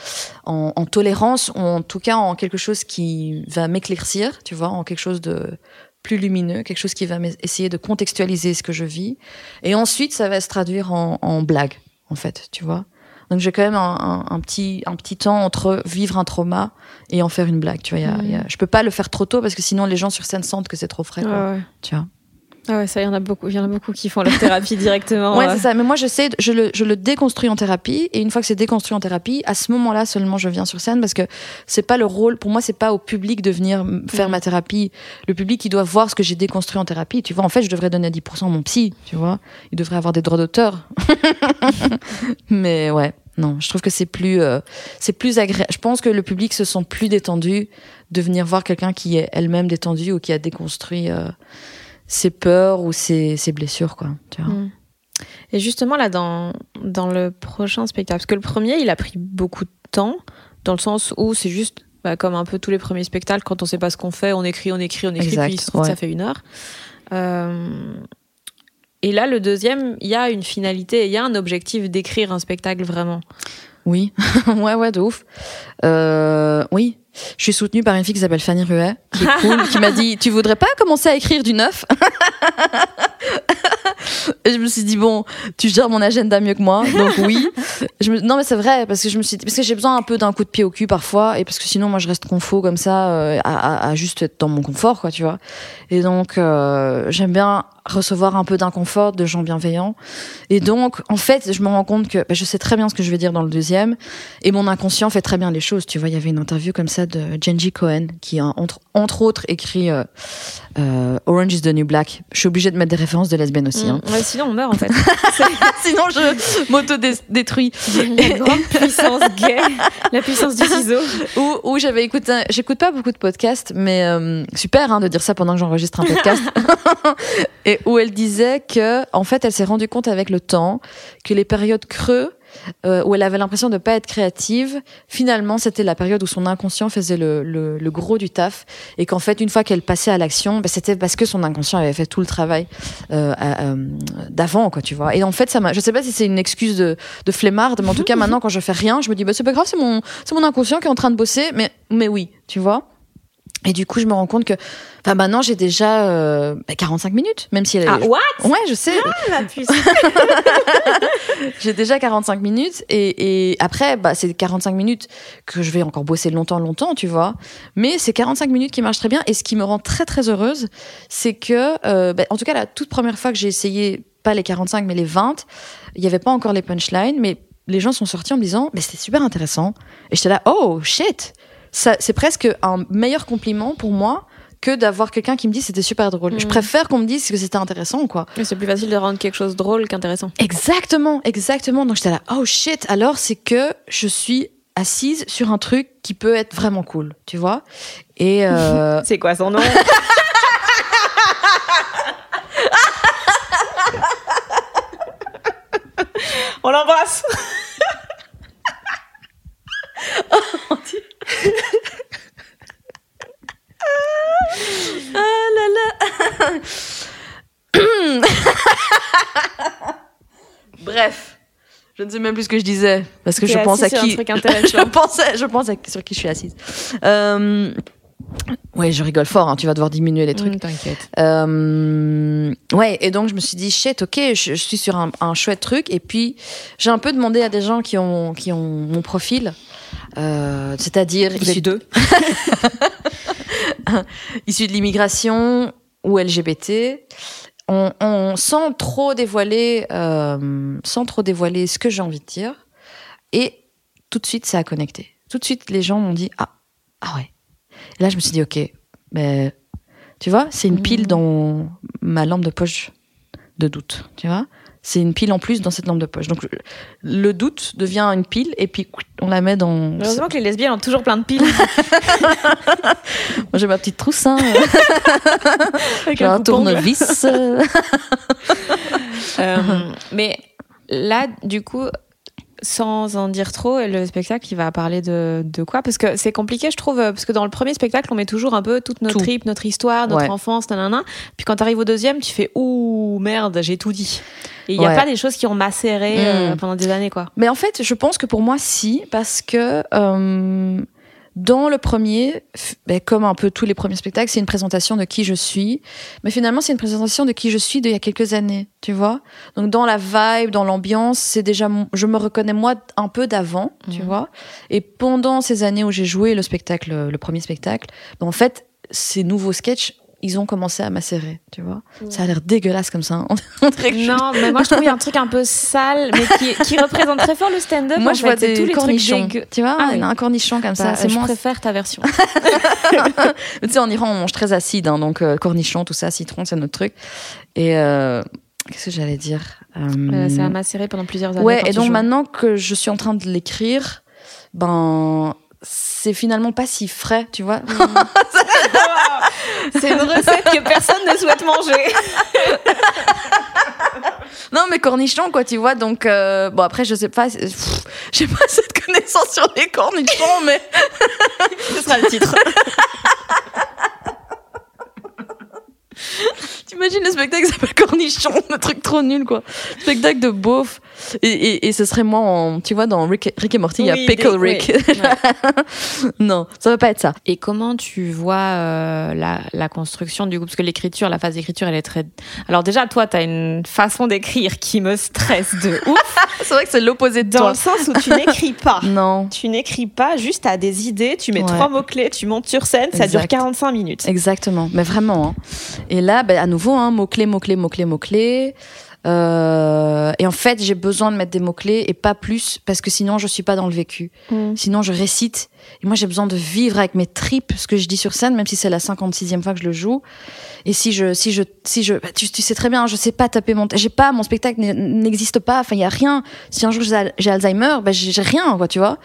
en, en tolérance, ou en tout cas en quelque chose qui va m'éclaircir, tu vois, en quelque chose de plus lumineux, quelque chose qui va essayer de contextualiser ce que je vis. Et ensuite, ça va se traduire en, en blague, en fait, tu vois. Donc j'ai quand même un, un- un petit, un petit temps entre vivre un trauma et en faire une blague. Tu vois, il y a- il y a- je peux pas le faire trop tôt parce que sinon les gens sur scène sentent que c'est trop frais. quoi, ouais. Tu vois. Ah ouais, ça, il y en a beaucoup. Il y en a beaucoup qui font leur thérapie directement. Ouais, euh. c'est ça. Mais moi, j'essaie, de- je le, je le déconstruis en thérapie. Et une fois que c'est déconstruit en thérapie, à ce moment-là seulement, je viens sur scène parce que c'est pas le rôle. Pour moi, c'est pas au public de venir faire Mhm. ma thérapie. Le public, il doit voir ce que j'ai déconstruit en thérapie. Tu vois, en fait, je devrais donner à 10% à mon psy. Tu vois, il devrait avoir des droits d'auteur. [LAUGHS] Mais ouais, non, je trouve que c'est plus, euh, c'est plus agréable. Je pense que le public se sent plus détendu de venir voir quelqu'un qui est elle-même détendu ou qui a déconstruit euh, ses peurs ou ses, ses blessures, quoi. Tu vois. Mm. Et justement, là, dans, dans le prochain spectacle, parce que le premier, il a pris beaucoup de temps, dans le sens où c'est juste bah, comme un peu tous les premiers spectacles, quand on sait pas ce qu'on fait, on écrit, on écrit, on écrit, Exact, puis ouais. ça fait une heure. Euh, Et là, le deuxième, il y a une finalité, il y a un objectif d'écrire un spectacle vraiment. Oui, [LAUGHS] ouais, ouais, de ouf. Euh, oui, je suis soutenue par une fille qui s'appelle Fanny Ruet, qui est cool, qui m'a dit Tu voudrais pas commencer à écrire du neuf? [LAUGHS] Et je me suis dit Bon, tu gères mon agenda mieux que moi, donc oui. [LAUGHS] Je me- Non, mais c'est vrai, parce que je me suis dit- parce que j'ai besoin un peu d'un coup de pied au cul parfois, et parce que sinon, moi, je reste confort comme ça, euh, à, à- à juste être dans mon confort, quoi, tu vois. Et donc, euh, j'aime bien recevoir un peu d'inconfort de gens bienveillants. Et donc, en fait, je me rends compte que bah, je sais très bien ce que je vais dire dans le deuxième, et mon inconscient fait très bien les choses. Tu vois, il y avait une interview comme ça de Genji Cohen, qui a entre, entre autres écrit euh, Orange is the New Black. Je suis obligée de mettre des références de lesbiennes aussi. hein. Mm. Ouais, sinon, on meurt en fait. [LAUGHS] [LAUGHS] Sinon, je m'auto-détruis. la grande puissance gay, la puissance du ciseau. [LAUGHS] où, où j'avais écouté, un- j'écoute pas beaucoup de podcasts, mais euh, super hein, de dire ça pendant que j'enregistre un podcast. et où elle disait que, en fait, elle s'est rendue compte avec le temps que les périodes creux euh, où elle avait l'impression de pas être créative, finalement, c'était la période où son inconscient faisait le, le, le gros du taf, et qu'en fait, une fois qu'elle passait à l'action, ben, c'était parce que son inconscient avait fait tout le travail euh, euh, d'avant, quoi, tu vois. Et en fait, ça je sais pas si c'est une excuse de, de flemmarde, mais en tout cas, [LAUGHS] maintenant, quand je fais rien, je me dis, bah, c'est pas grave, c'est mon, mon inconscient qui est en train de bosser, mais, mais oui, tu vois. Et du coup, je me rends compte que, enfin, maintenant, j'ai déjà euh, bah, 45 minutes, même si elle Ah, what? Ouais, je sais. Puissance. [LAUGHS] J'ai déjà 45 minutes et, et après, bah, c'est 45 minutes que je vais encore bosser longtemps, longtemps, tu vois. Mais c'est 45 minutes qui marchent très bien et ce qui me rend très, très heureuse, c'est que, euh, bah, en tout cas, la toute première fois que j'ai essayé, pas les 45, mais les 20, il n'y avait pas encore les punchlines, mais les gens sont sortis en me disant, mais c'était super intéressant. Et j'étais là, oh shit! Ça, c'est presque un meilleur compliment pour moi que d'avoir quelqu'un qui me dit c'était super drôle. Je Mhm. préfère qu'on me dise que c'était intéressant, quoi. Mais C'est plus facile de rendre quelque chose drôle qu'intéressant. Exactement, exactement. Donc j'étais là, oh shit, alors c'est que je suis assise sur un truc qui peut être vraiment cool, tu vois. Et euh, [LAUGHS] C'est quoi son nom? On l'embrasse. [LAUGHS] ah là là. [COUGHS] Bref, je ne sais même plus ce que je disais parce que [LAUGHS] je pense à qui. je pensais, je pense sur qui je suis assise. Euh, Ouais, je rigole fort. hein, tu vas devoir diminuer les trucs. Mm, T'inquiète. Euh, ouais, et donc je me suis dit, shit, ok, je, je suis sur un, un chouette truc. Et puis, j'ai un peu demandé à des gens qui ont, qui ont mon profil, euh, c'est-à-dire issus deux. [LAUGHS] issus de l'immigration ou LGBT. On, on- sans trop dévoiler, euh, sans trop dévoiler ce que j'ai envie de dire. Et tout de suite, ça a connecté. Tout de suite, les gens m'ont dit, ah, ah ouais. Et là, je me suis dit, ok, mais tu vois, c'est une pile dans ma lampe de poche de doute, tu vois. C'est une pile en plus dans cette lampe de poche. Donc le- doute devient une pile et puis on la met dans. Heureusement que les lesbiennes ont toujours plein de piles. [LAUGHS] Moi j'ai ma petite trousse, hein, [LAUGHS] avec j'ai un tournevis. [LAUGHS] Euh, mais là, du coup, sans en dire trop, le spectacle, il va parler de, de quoi? Parce que c'est compliqué, je trouve, parce que dans le premier spectacle, on met toujours un peu toute notre Tout. trip, notre histoire, notre Ouais. enfance, nanana. Puis quand t'arrives au deuxième, tu fais ouh merde, j'ai tout dit. Et il n'y a pas des choses qui ont macéré euh, Mm. pendant des années, quoi. Mais en fait, je pense que pour moi, si, parce que euh, dans le premier, ben, comme un peu tous les premiers spectacles, c'est une présentation de qui je suis. Mais finalement, c'est une présentation de qui je suis d'il y a quelques années, tu vois. Donc dans la vibe, dans l'ambiance, c'est déjà, je me reconnais moi un peu d'avant, tu Mhm. vois. Et pendant ces années où j'ai joué le spectacle, le premier spectacle, ben, en fait, ces nouveaux sketchs, ils ont commencé à macérer, tu vois. Ça a l'air dégueulasse comme ça. hein. [LAUGHS] On Non, mais moi je trouve qu'il y a un truc un peu sale, mais qui, qui reprend très fort le stand-up. Moi, je fait. vois des tous les cornichons. trucs. Tu vois, Ah oui. un cornichon comme ça. Bah, C'est je moins. préfère ta version. [LAUGHS] [LAUGHS] Tu sais, en Iran, on mange très acide, hein, donc euh, cornichon, tout ça, citron, c'est notre truc. Et euh, qu'est-ce que j'allais dire Euh, ça a macéré pendant plusieurs années. Ouais, et donc maintenant que je suis en train de l'écrire, ben c'est finalement pas si frais, tu vois. [LAUGHS] C'est une recette que personne ne souhaite manger. non, mais cornichon, quoi, tu vois. Donc euh, bon, après, je sais pas, j'ai pas cette connaissance sur les cornichons, mais Ce sera le titre. T'imagines le spectacle qui s'appelle Cornichon, le truc trop nul quoi. Spectacle de beauf. Et, et, et ce serait moi en, tu vois, dans Rick, Rick et Morty, il y a Pickle des- Rick. oui, ouais. [LAUGHS] non, ça va pas être ça. Et comment tu vois euh, la, la construction du coup Parce que l'écriture, la phase d'écriture, elle est très. Alors, déjà, toi, tu as une façon d'écrire qui me stresse de ouf. [LAUGHS] C'est vrai que c'est l'opposé de dans toi. le sens où tu n'écris pas. [LAUGHS] Non. Tu n'écris pas, juste à des idées, tu mets Ouais. trois mots-clés, tu montes sur scène, ça dure Exact. 45 minutes. Exactement, mais vraiment. hein. Et là, ben, à nouveau, hein, mots-clés, mots-clés, mots-clés, mots-clés. Euh, et en fait, j'ai besoin de mettre des mots-clés et pas plus, parce que sinon, je suis pas dans le vécu. Sinon, je récite. Et moi, j'ai besoin de vivre avec mes tripes ce que je dis sur scène, même si c'est la 56e fois que je le joue. Et si je, si je, si je, bah, tu, tu sais très bien, je sais pas taper mon, j'ai pas, mon spectacle n'existe pas. Enfin, il y a rien. Si un jour j'ai Al- j'ai Alzheimer, j'ai j'ai rien, quoi, tu vois.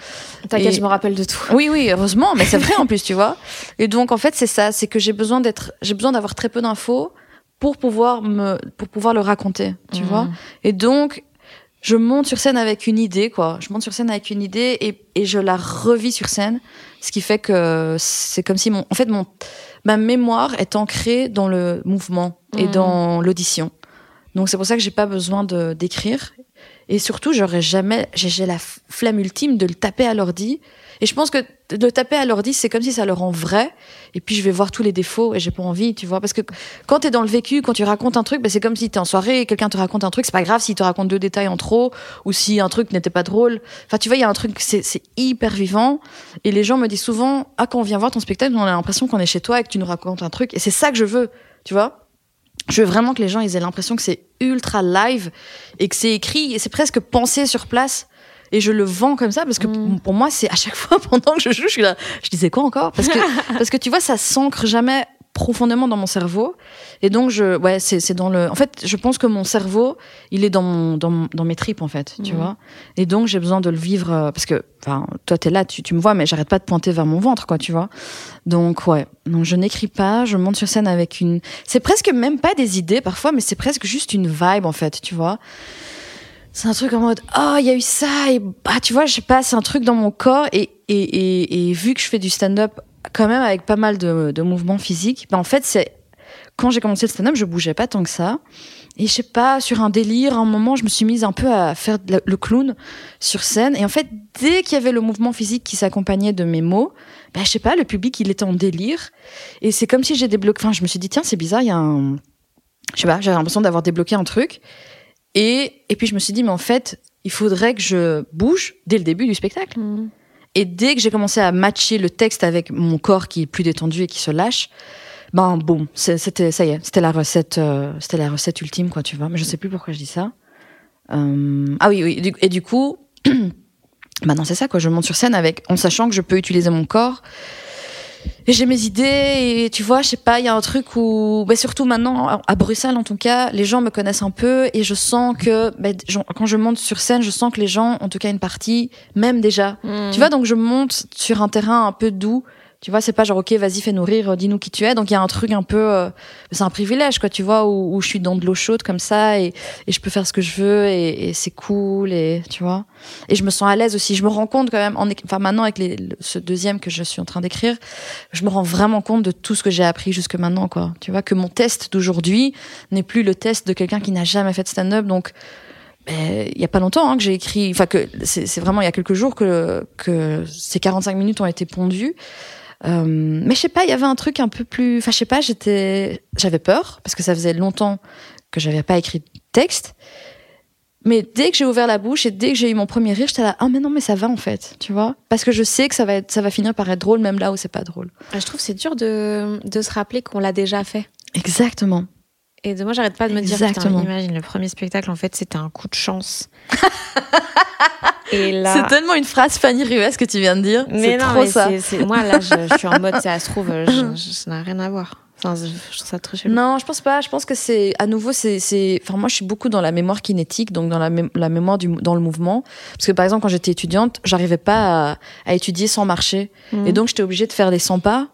T'inquiète, Et- je me rappelle de tout. Oui, oui, heureusement, mais c'est vrai en [LAUGHS] plus, tu vois. Et donc, en fait, c'est ça, c'est que j'ai besoin d'être, j'ai besoin d'avoir très peu d'infos pour pouvoir me, pour pouvoir le raconter, tu vois. Et donc, je monte sur scène avec une idée, quoi. Je monte sur scène avec une idée et, et je la revis sur scène, ce qui fait que c'est comme si mon, en fait, mon, ma mémoire est ancrée dans le mouvement et Mhm. dans l'audition. Donc, c'est pour ça que j'ai pas besoin de d'écrire. Et surtout, j'aurais jamais, j'ai la f- flemme ultime de le taper à l'ordi. Et je pense que de taper à l'ordi, c'est comme si ça le rend vrai. Et puis, je vais voir tous les défauts et j'ai pas envie, tu vois. Parce que quand t'es dans le vécu, quand tu racontes un truc, ben, c'est comme si t'es en soirée et quelqu'un te raconte un truc. C'est pas grave s'il te raconte deux détails en trop ou si un truc n'était pas drôle. Enfin, tu vois, il y a un truc, c'est c'est hyper vivant. Et les gens me disent souvent, ah, quand on vient voir ton spectacle, on a l'impression qu'on est chez toi et que tu nous racontes un truc. Et c'est ça que je veux, tu vois. Je veux vraiment que les gens ils aient l'impression que c'est ultra live et que c'est écrit et c'est presque pensé sur place. Et je le vends comme ça parce que Mm. pour moi, c'est à chaque fois [LAUGHS] pendant que je joue, je suis là. Je disais quoi encore? Parce que, [LAUGHS] parce que tu vois, ça s'ancre jamais profondément dans mon cerveau. Et donc, je, ouais, c'est, dans le. En fait, je pense que mon cerveau, il est dans mon, dans, dans mes tripes, en fait, tu Mhm. vois? Et donc, j'ai besoin de le vivre euh, parce que, enfin, toi, t'es là, tu, tu me vois, mais j'arrête pas de pointer vers mon ventre, quoi, tu vois? Donc, ouais. Donc, je n'écris pas, je monte sur scène avec une. C'est presque même pas des idées parfois, mais c'est presque juste une vibe, en fait, tu vois? C'est un truc en mode, oh, il y a eu ça, et bah, tu vois, je sais pas, c'est un truc dans mon corps, et, et, et, et vu que je fais du stand-up quand même avec pas mal de, de mouvements physiques, bah, en fait, c'est. Quand j'ai commencé le stand-up, je bougeais pas tant que ça. Et je sais pas, sur un délire, à un moment, je me suis mise un peu à faire le clown sur scène. Et en fait, dès qu'il y avait le mouvement physique qui s'accompagnait de mes mots, bah, je sais pas, le public, il était en délire. Et c'est comme si j'ai débloqué. Enfin, je me suis dit, tiens, c'est bizarre, il y a un. Je sais pas, j'avais l'impression d'avoir débloqué un truc. Et, et puis je me suis dit, mais en fait, il faudrait que je bouge dès le début du spectacle. Mhm. Et dès que j'ai commencé à matcher le texte avec mon corps qui est plus détendu et qui se lâche, ben bon, c'était ça y est, c'était la recette, euh, c'était la recette ultime quoi, tu vois. Mais je sais plus pourquoi je dis ça. Euh, ah oui, oui. Et du, et du coup, [CLEARS THROAT] maintenant c'est ça quoi. Je monte sur scène avec, en sachant que je peux utiliser mon corps. J'ai mes idées et tu vois, je sais pas, il y a un truc où, bah, surtout maintenant à- Bruxelles en tout cas, les gens me connaissent un peu et je sens que bah, quand je monte sur scène, je sens que les gens, en tout cas une partie, m'aiment déjà. Mhm. Tu vois, donc je monte sur un terrain un peu doux. Tu vois, c'est pas genre, ok, vas-y, fais nourrir, euh, dis-nous qui tu es. Donc il y a un truc un peu. euh, c'est un privilège, quoi, tu vois, où, où je suis dans de l'eau chaude comme ça et, et je peux faire ce que je veux et, et c'est cool, et tu vois. Et je me sens à l'aise aussi. Je me rends compte quand même, enfin maintenant avec les, le- ce deuxième que je suis en train d'écrire, je me rends vraiment compte de tout ce que j'ai appris jusque maintenant, quoi. Tu vois, que mon test d'aujourd'hui n'est plus le test de quelqu'un qui n'a jamais fait de stand-up. Donc ben, il y a pas longtemps hein, que j'ai écrit, enfin que c'est vraiment il y a quelques jours que que ces 45 minutes ont été pondues. Euh, mais je sais pas, il y avait un truc un peu plus, enfin je sais pas, j'étais, j'avais peur parce que ça faisait longtemps que j'avais pas écrit de texte. Mais dès que j'ai ouvert la bouche et dès que j'ai eu mon premier rire, j'étais là, ah mais non mais ça va en fait, tu vois, parce que je sais que ça va être, ça va finir par être drôle même là où c'est pas drôle. Ah, Je trouve que c'est dur de, de se rappeler qu'on l'a déjà fait. Exactement. Et de moi, j'arrête pas de me dire, putain, imagine, le premier spectacle, en fait, c'était un coup de chance. [LAUGHS] Et là. C'est tellement une phrase Fanny Rues que tu viens de dire. Mais C'est non, trop mais ça. c'est- c'est- moi, là, je, je suis en mode, ça se trouve, je- [LAUGHS] je- ça n'a rien à voir. Enfin, je, trouve ça très chelou. Non, je pense pas. Je pense que c'est à nouveau c'est c'est. Enfin moi je suis beaucoup dans la mémoire kinétique, donc dans la, mé- la mémoire du dans le mouvement. Parce que par exemple quand j'étais étudiante, j'arrivais pas à, à étudier sans marcher, Mhm. et donc j'étais obligée de faire des 100 pas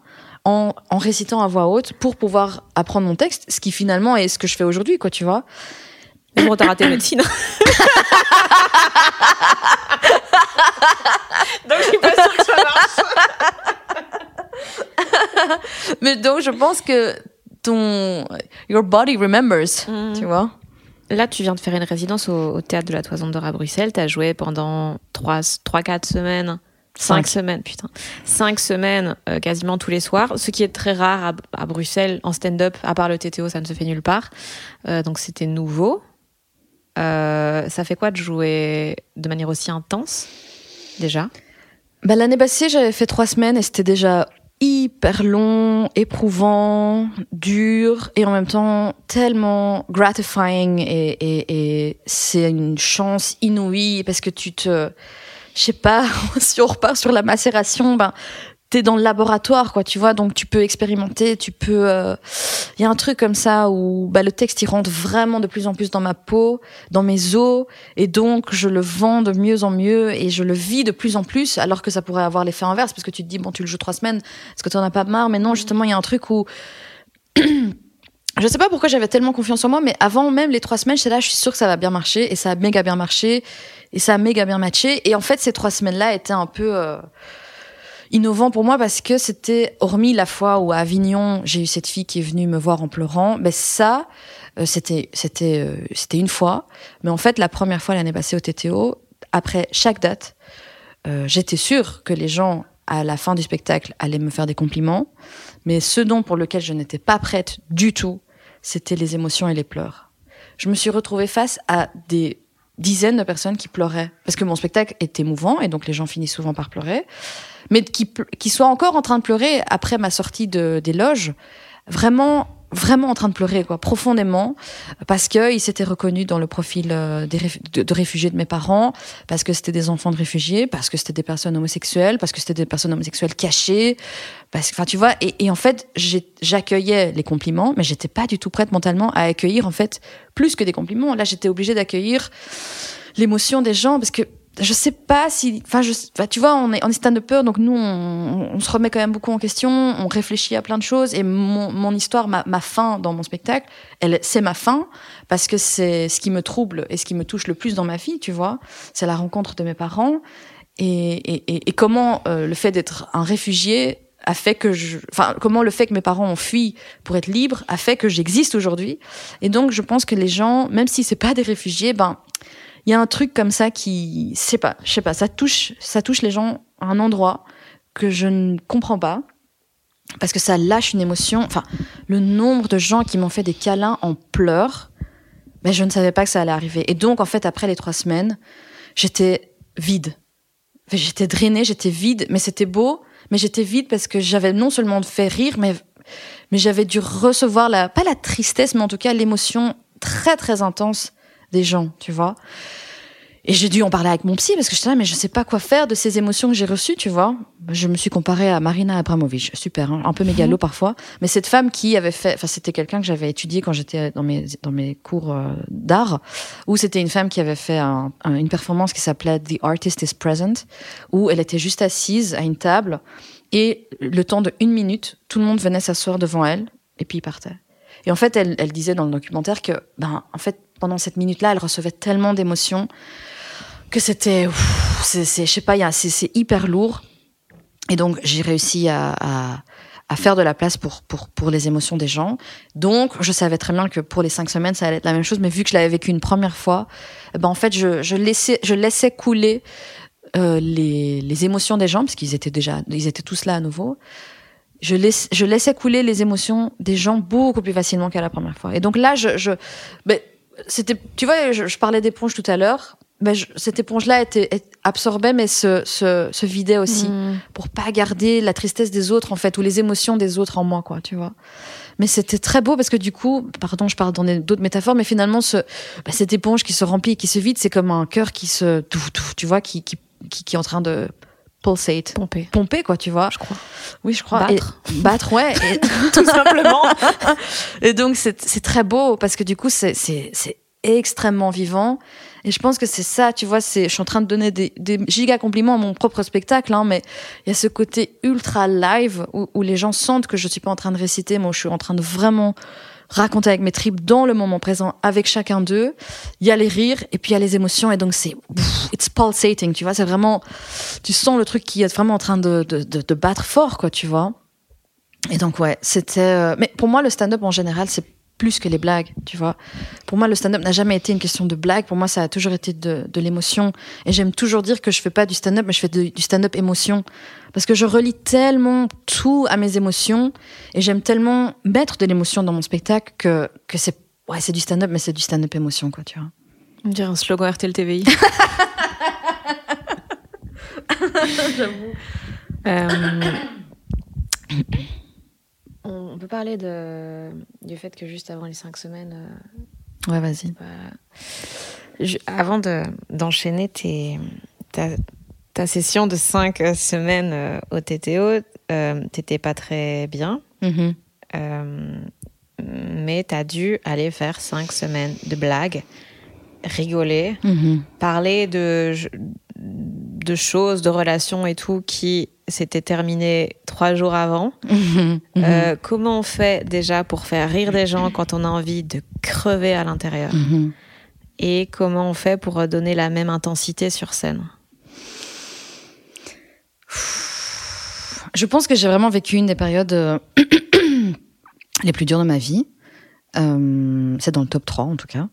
en, en récitant à voix haute pour pouvoir apprendre mon texte, ce qui finalement est ce que je fais aujourd'hui, quoi, tu vois. Mais bon, t'as raté médecine. [COUGHS] [LAUGHS] [LAUGHS] Donc, je suis pas sûre que ça marche. [LAUGHS] Mais donc je pense que ton your body remembers, Mhm. tu vois. Là, tu viens de faire une résidence au, au théâtre de la Toison d'Or à Bruxelles. Tu as joué pendant 3-4 semaines. 5 Cinq. semaines, putain. 5 semaines, euh, quasiment tous les soirs. Ce qui est très rare à, à Bruxelles en stand-up, à part le TTO, ça ne se fait nulle part. Euh, donc c'était nouveau. Euh, ça fait quoi de jouer de manière aussi intense, déjà? Bah, L'année passée, j'avais fait trois semaines et c'était déjà hyper long, éprouvant, dur et en même temps tellement gratifying et, et, et c'est une chance inouïe parce que tu te... Je sais pas, [LAUGHS] si on repart sur la macération, ben, t'es dans le laboratoire, quoi, tu vois, donc tu peux expérimenter, tu peux... Il y a un truc comme ça où bah, le texte, il rentre vraiment de plus en plus dans ma peau, dans mes os, et donc je le vends de mieux en mieux et je le vis de plus en plus, alors que ça pourrait avoir l'effet inverse, parce que tu te dis, bon, tu le joues trois semaines, est-ce que tu en as pas marre? Mais non, justement, il y a un truc où... [CLEARS THROAT] je sais pas pourquoi j'avais tellement confiance en moi, mais avant même les trois semaines, j'étais là, je suis sûre que ça va bien marcher, et ça a méga bien marché, et ça a méga bien matché. Et en fait, ces trois semaines-là étaient un peu... euh, innovant pour moi parce que c'était hormis la fois où à Avignon j'ai eu cette fille qui est venue me voir en pleurant ben ça euh, c'était c'était euh, c'était une fois. Mais en fait la première fois l'année passée au TTO après chaque date euh, j'étais sûre que les gens à la fin du spectacle allaient me faire des compliments. Mais ce dont pour lequel je n'étais pas prête du tout c'était les émotions et les pleurs. Je me suis retrouvée face à des dizaines de personnes qui pleuraient. Parce que mon spectacle est émouvant et donc les gens finissent souvent par pleurer mais qui, qui soient encore en train de pleurer après ma sortie de, des loges, vraiment vraiment en train de pleurer, quoi, profondément, parce qu'ils s'étaient reconnus dans le profil euh, des de, réfugiés de mes parents, parce que c'était des enfants de réfugiés, parce que c'était des personnes homosexuelles, parce que c'était des personnes homosexuelles cachées, parce que, enfin, tu vois, et, et en fait, j'accueillais les compliments, mais j'étais pas du tout prête mentalement à accueillir, en fait, plus que des compliments. Là, j'étais obligée d'accueillir l'émotion des gens, parce que je sais pas si, enfin, je, tu vois, on est, on est stand-upper, donc nous, on, on, se remet quand même beaucoup en question, on réfléchit à plein de choses, et mon, mon histoire, ma, ma fin dans mon spectacle, elle, c'est ma fin, parce que c'est ce qui me trouble et ce qui me touche le plus dans ma vie, tu vois, c'est la rencontre de mes parents, et, et, et comment euh, le fait d'être un réfugié a fait que je, enfin, comment le fait que mes parents ont fui pour être libres a fait que j'existe aujourd'hui, et donc je pense que les gens, même si c'est pas des réfugiés, ben il y a un truc comme ça qui, je sais pas, je sais pas, ça touche, ça touche les gens à un endroit que je ne comprends pas parce que ça lâche une émotion. Enfin, le nombre de gens qui m'ont fait des câlins en pleurs, mais je ne savais pas que ça allait arriver. Et donc, en fait, après les trois semaines, j'étais vide. J'étais drainée, j'étais vide, mais c'était beau, mais j'étais vide parce que j'avais non seulement fait rire, mais, mais j'avais dû recevoir la, pas la tristesse, mais en tout cas l'émotion très très intense des gens, tu vois. Et j'ai dû en parler avec mon psy parce que j'étais là, mais je sais pas quoi faire de ces émotions que j'ai reçues, tu vois. Je me suis comparée à Marina Abramovic, super, hein, un peu mégalo mhm. parfois, mais cette femme qui avait fait, enfin c'était quelqu'un que j'avais étudié quand j'étais dans mes dans mes cours euh, d'art, où c'était une femme qui avait fait une performance qui s'appelait The Artist is Present, où elle était juste assise à une table et le temps de une minute, tout le monde venait s'asseoir devant elle et puis il partait. Et en fait, elle, elle disait dans le documentaire que, ben, en fait, pendant cette minute-là, elle recevait tellement d'émotions que c'était, c'est, je sais pas, c'est hyper lourd. Et donc, j'ai réussi à, faire de la place pour, les émotions des gens. Donc, je savais très bien que pour les cinq semaines, ça allait être la même chose. Mais vu que je l'avais vécu une première fois, eh ben, en fait, je, laissais, couler euh, les, émotions des gens, parce qu'ils étaient déjà, ils étaient tous là à nouveau je laissais couler les émotions des gens beaucoup plus facilement qu'à la première fois. Et donc là, je, je ben, c'était, tu vois, je, parlais d'éponge tout à l'heure. Ben, cette éponge-là était, absorbait, mais se, se, se vidait aussi mm. pour pas garder la tristesse des autres en fait ou les émotions des autres en moi, quoi, tu vois. Mais c'était très beau parce que du coup, pardon, je parle dans d'autres métaphores, mais finalement, ce, ben, cette éponge qui se remplit, qui se vide, c'est comme un cœur qui se, tu vois, qui, qui, qui, qui est en train de pulsate. Pomper. Pomper, quoi, tu vois. Je crois. Oui, je crois. Battre. battre, ouais. Et... [LAUGHS] [LAUGHS] Tout simplement. et donc, c'est très beau parce que du coup, c'est extrêmement vivant. Et je pense que c'est ça, tu vois, c'est, je suis en train de donner des, des giga compliments à mon propre spectacle, hein, mais il y a ce côté ultra live où, où, les gens sentent que je suis pas en train de réciter, moi je suis en train de vraiment raconter avec mes tripes dans le moment présent avec chacun d'eux. Il y a les rires et puis il y a les émotions et donc c'est it's pulsating, tu vois, c'est vraiment tu sens le truc qui est vraiment en train de, de, de, de battre fort quoi, tu vois. Et donc ouais, c'était euh, mais pour moi le stand-up en général, c'est plus que les blagues, tu vois. Pour moi, le stand-up n'a jamais été une question de blague. Pour moi, ça a toujours été de, de l'émotion. Et j'aime toujours dire que je fais pas du stand-up, mais je fais du stand-up émotion. Parce que je relie tellement tout à mes émotions et j'aime tellement mettre de l'émotion dans mon spectacle que, que c'est, ouais, c'est du stand-up, mais c'est du stand-up émotion, quoi, tu vois. On dirait un slogan RTL TVI. J'avoue. [LAUGHS] Euh, on peut parler de, du fait que juste avant les cinq semaines. Euh, ouais, vas-y. avant de, d'enchaîner tes, ta, ta, session de cinq semaines euh, au TTO, euh, t'étais pas très bien. Mm-hmm. Euh, mais t'as dû aller faire cinq semaines de blagues, rigoler, mm-hmm. parler de, de choses, de relations et tout qui c'était terminé trois jours avant. [LAUGHS] Mhm. Euh, comment on fait déjà pour faire rire des gens quand on a envie de crever à l'intérieur mhm. Et comment on fait pour donner la même intensité sur scène Je pense que j'ai vraiment vécu une des périodes euh, [CLEARS THROAT] les plus dures de ma vie. Euh, c'est dans le top 3 en tout cas.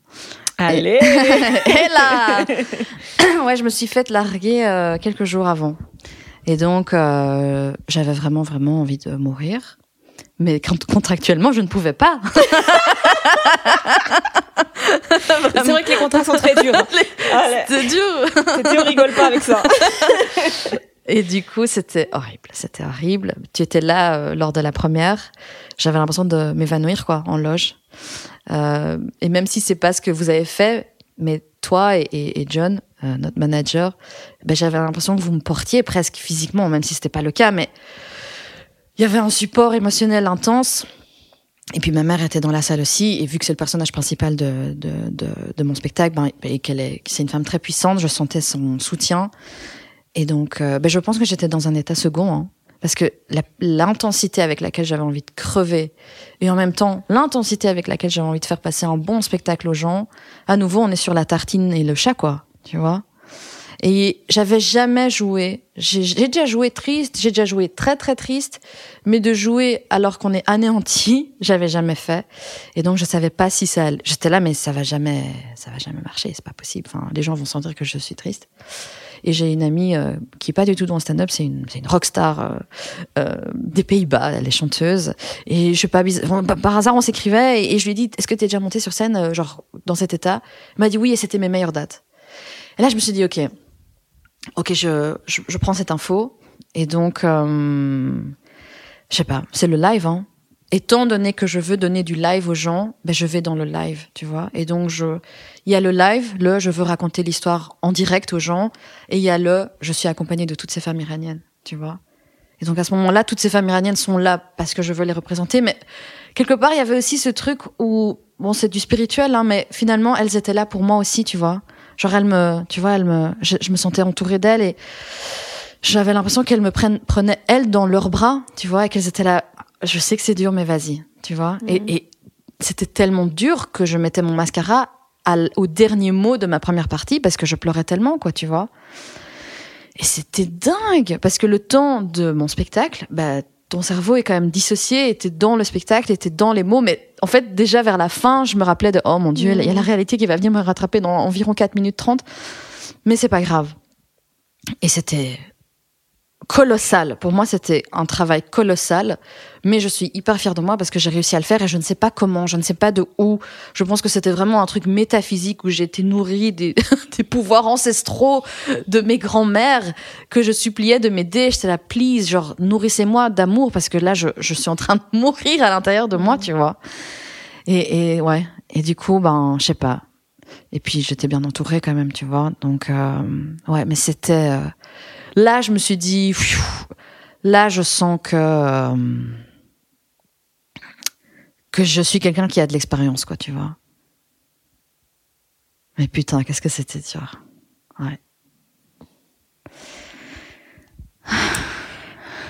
Allez Et, [LAUGHS] là [LAUGHS] [CLEARS THROAT] Ouais, je me suis faite larguer quelques jours avant. Et donc, euh, j'avais vraiment, vraiment envie de mourir. Mais contractuellement, je ne pouvais pas. [LAUGHS] c'est vrai que les contrats sont très durs. [LAUGHS] C'est dur. Tu rigole pas avec ça. [LAUGHS] Et du coup, c'était horrible. C'était horrible. Tu étais là euh, lors de la première. j'avais l'impression de m'évanouir quoi en loge. Euh, et même si c'est pas ce que vous avez fait, mais toi et, et John, euh, notre manager, ben, j'avais l'impression que vous me portiez presque physiquement, même si c'était pas le cas, mais il y avait un support émotionnel intense. Et puis ma mère était dans la salle aussi, et vu que c'est le personnage principal de, de mon spectacle, ben, et qu'elle est, c'est une femme très puissante, je sentais son soutien. Et donc, euh, ben, je pense que j'étais dans un état second, hein, parce que l'intensité avec laquelle j'avais envie de crever, et en même temps l'intensité avec laquelle j'avais envie de faire passer un bon spectacle aux gens, à nouveau, on est sur la tartine et le chat, quoi, tu vois. Et j'avais jamais joué. J'ai déjà joué triste, j'ai déjà joué très très triste, mais de jouer alors qu'on est anéanti, [LAUGHS] j'avais jamais fait. Et donc je savais pas si ça. J'étais là, mais ça va jamais, ça va jamais marcher. C'est pas possible. Enfin, les gens vont sentir que je suis triste. Et j'ai une amie euh, qui est pas du tout dans le stand-up, c'est une, une rockstar euh, euh, des Pays-Bas, elle est chanteuse. Et je sais pas, par hasard on s'écrivait et, je lui ai dit, est-ce que tu es déjà montée sur scène, euh, genre dans cet état? Elle m'a dit oui et c'était mes meilleures dates. Et là je me suis dit, ok, ok, je, je, je, prends cette info. Et donc, euh, je sais pas, c'est le live. Hein. Étant donné que je veux donner du live aux gens, ben je vais dans le live, tu vois. Et donc, il y a le live, le je veux raconter l'histoire en direct aux gens, et il y a le je suis accompagnée de toutes ces femmes iraniennes, tu vois. Et donc à ce moment-là, toutes ces femmes iraniennes sont là parce que je veux les représenter, mais quelque part, il y avait aussi ce truc où, bon, c'est du spirituel, hein, mais finalement, elles étaient là pour moi aussi, tu vois. Genre, elle me, tu vois, elle me, je, je me sentais entourée d'elle et j'avais l'impression qu'elles me prennent, prenaient elles dans leurs bras, tu vois, et qu'elles étaient là. Je sais que c'est dur, mais vas-y, tu vois. Mmh. Et, et c'était tellement dur que je mettais mon mascara à, au dernier mot de ma première partie parce que je pleurais tellement, quoi, tu vois. Et c'était dingue parce que le temps de mon spectacle, bah, ton cerveau est quand même dissocié, était dans le spectacle, était dans les mots, mais en fait, déjà vers la fin, je me rappelais de oh mon dieu, il y a la réalité qui va venir me rattraper dans environ 4 minutes 30, mais c'est pas grave. Et c'était colossal. Pour moi, c'était un travail colossal, mais je suis hyper fière de moi parce que j'ai réussi à le faire et je ne sais pas comment, je ne sais pas de où. Je pense que c'était vraiment un truc métaphysique où j'ai été nourrie des, [LAUGHS] pouvoirs ancestraux de mes grands-mères que je suppliais de m'aider. J'étais là, please, genre, nourrissez-moi d'amour parce que là, je, suis en train de mourir à l'intérieur de moi, tu vois. Et, et ouais. Et du coup, ben, je sais pas. Et puis, j'étais bien entourée quand même, tu vois. Donc, euh, ouais, mais c'était, euh, Là, je me suis dit, pfiou, là, je sens que euh, que je suis quelqu'un qui a de l'expérience, quoi, tu vois. Mais putain, qu'est-ce que c'était dur. Ouais.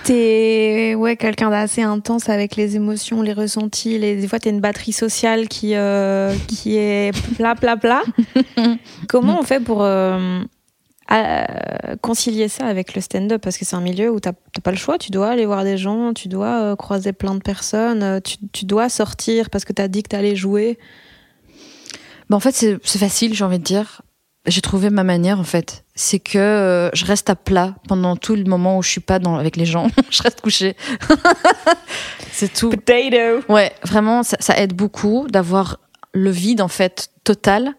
T'es ouais quelqu'un d'assez intense avec les émotions, les ressentis. Les, des fois, t'es une batterie sociale qui euh, qui est plat plat plat. [LAUGHS] Comment on fait pour euh, à concilier ça avec le stand-up parce que c'est un milieu où t'as pas le choix, tu dois aller voir des gens, tu dois euh, croiser plein de personnes, euh, tu, tu, dois sortir parce que t'as dit que t'allais jouer. Ben en fait, c'est facile, j'ai envie de dire. J'ai trouvé ma manière en fait. C'est que euh, je reste à plat pendant tout le moment où je suis pas dans, avec les gens. [LAUGHS] je reste couchée. [LAUGHS] c'est tout. Potato. Ouais, vraiment, ça, ça aide beaucoup d'avoir le vide en fait total.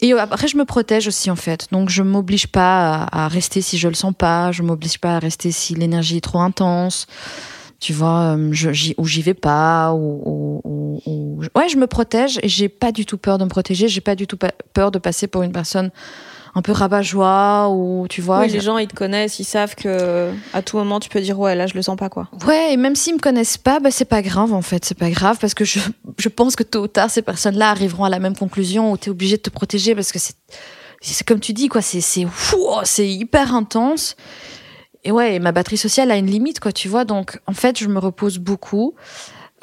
Et après, je me protège aussi, en fait. Donc, je m'oblige pas à, à, rester si je le sens pas. Je m'oblige pas à rester si l'énergie est trop intense. Tu vois, euh, je, ou j'y vais pas. Ou, ou, ou, Ouais, je me protège et j'ai pas du tout peur de me protéger. J'ai pas du tout peur de passer pour une personne un peu rabat-joie ou tu vois. Oui, les gens ils te connaissent, ils savent que à tout moment tu peux dire ouais là je le sens pas quoi. Ouais, et même s'ils me connaissent pas, bah c'est pas grave en fait, c'est pas grave parce que je je pense que tôt ou tard ces personnes-là arriveront à la même conclusion où tu es obligé de te protéger parce que c'est c'est comme tu dis quoi, c'est c'est c'est hyper intense. Et ouais, ma batterie sociale a une limite quoi, tu vois. Donc en fait, je me repose beaucoup.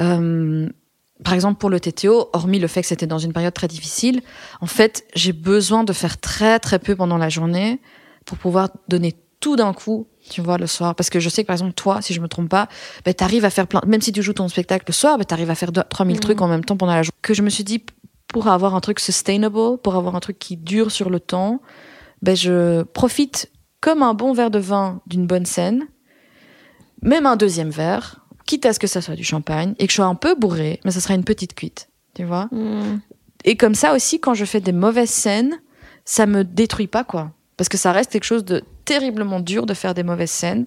Euh, par exemple, pour le TTO, hormis le fait que c'était dans une période très difficile, en fait, j'ai besoin de faire très très peu pendant la journée pour pouvoir donner tout d'un coup, tu vois, le soir. Parce que je sais que par exemple, toi, si je me trompe pas, ben, t'arrives à faire plein, même si tu joues ton spectacle le soir, ben, t'arrives à faire 3000 mmh. trucs en même temps pendant la journée. Que je me suis dit, pour avoir un truc sustainable, pour avoir un truc qui dure sur le temps, ben, je profite comme un bon verre de vin d'une bonne scène, même un deuxième verre, quitte à ce que ça soit du champagne et que je sois un peu bourré, mais ça sera une petite cuite, tu vois. Mm. Et comme ça aussi, quand je fais des mauvaises scènes, ça me détruit pas, quoi. Parce que ça reste quelque chose de terriblement dur de faire des mauvaises scènes.